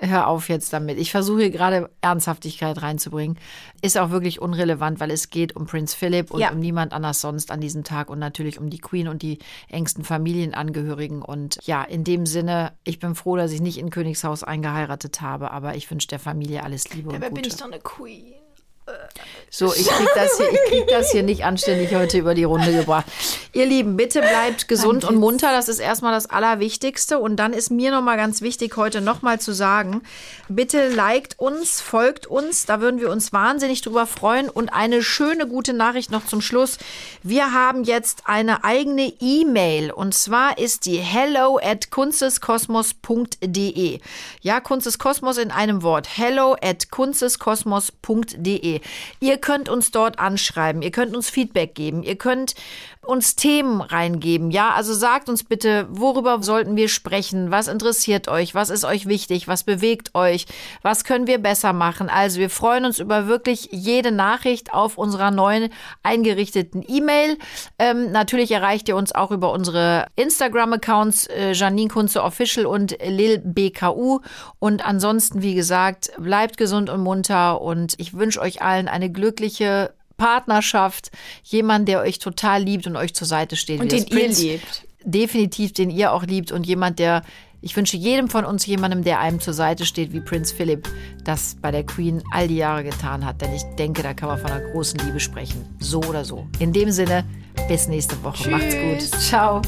[SPEAKER 1] Hör auf jetzt damit. Ich versuche hier gerade Ernsthaftigkeit reinzubringen. Ist auch wirklich unrelevant, weil es geht um Prinz Philip und
[SPEAKER 2] Ja.
[SPEAKER 1] um niemand anders sonst an diesem Tag und natürlich um die Queen und die engsten Familienangehörigen. Und ja, in dem Sinne, ich bin froh, dass ich nicht in Königshaus eingeheiratet habe, aber ich wünsche der Familie alles Liebe und
[SPEAKER 2] Dabei
[SPEAKER 1] Gute.
[SPEAKER 2] bin ich doch eine Queen.
[SPEAKER 1] So, ich krieg das hier, ich krieg das hier nicht anständig heute über die Runde gebracht. Ihr Lieben, bitte bleibt gesund und munter. Das ist erstmal das Allerwichtigste. Und dann ist mir nochmal ganz wichtig, heute nochmal zu sagen, bitte liked uns, folgt uns. Da würden wir uns wahnsinnig drüber freuen. Und eine schöne, gute Nachricht noch zum Schluss. Wir haben jetzt eine eigene E-Mail. Und zwar ist die hello at kunsteskosmos.de. Ja, Kunsteskosmos in einem Wort. Hello at kunsteskosmos.de. Ihr könnt uns dort anschreiben, ihr könnt uns Feedback geben, ihr könnt uns Themen reingeben. Ja, also sagt uns bitte, worüber sollten wir sprechen? Was interessiert euch? Was ist euch wichtig? Was bewegt euch? Was können wir besser machen? Also wir freuen uns über wirklich jede Nachricht auf unserer neuen eingerichteten E-Mail. Ähm, natürlich erreicht ihr uns auch über unsere Instagram-Accounts äh, Janine Kunze Official und Lil BKU. Und ansonsten, wie gesagt, bleibt gesund und munter und ich wünsche euch allen eine glückliche Partnerschaft, jemand, der euch total liebt und euch zur Seite steht.
[SPEAKER 2] Und den
[SPEAKER 1] das
[SPEAKER 2] ihr
[SPEAKER 1] Prinz-
[SPEAKER 2] liebt.
[SPEAKER 1] Definitiv, den ihr auch liebt und jemand, der, ich wünsche jedem von uns jemandem, der einem zur Seite steht, wie Prinz Philipp das bei der Queen all die Jahre getan hat. Denn ich denke, da kann man von einer großen Liebe sprechen. So oder so. In dem Sinne, bis nächste Woche. Macht's gut.
[SPEAKER 2] Tschüss.
[SPEAKER 1] Ciao.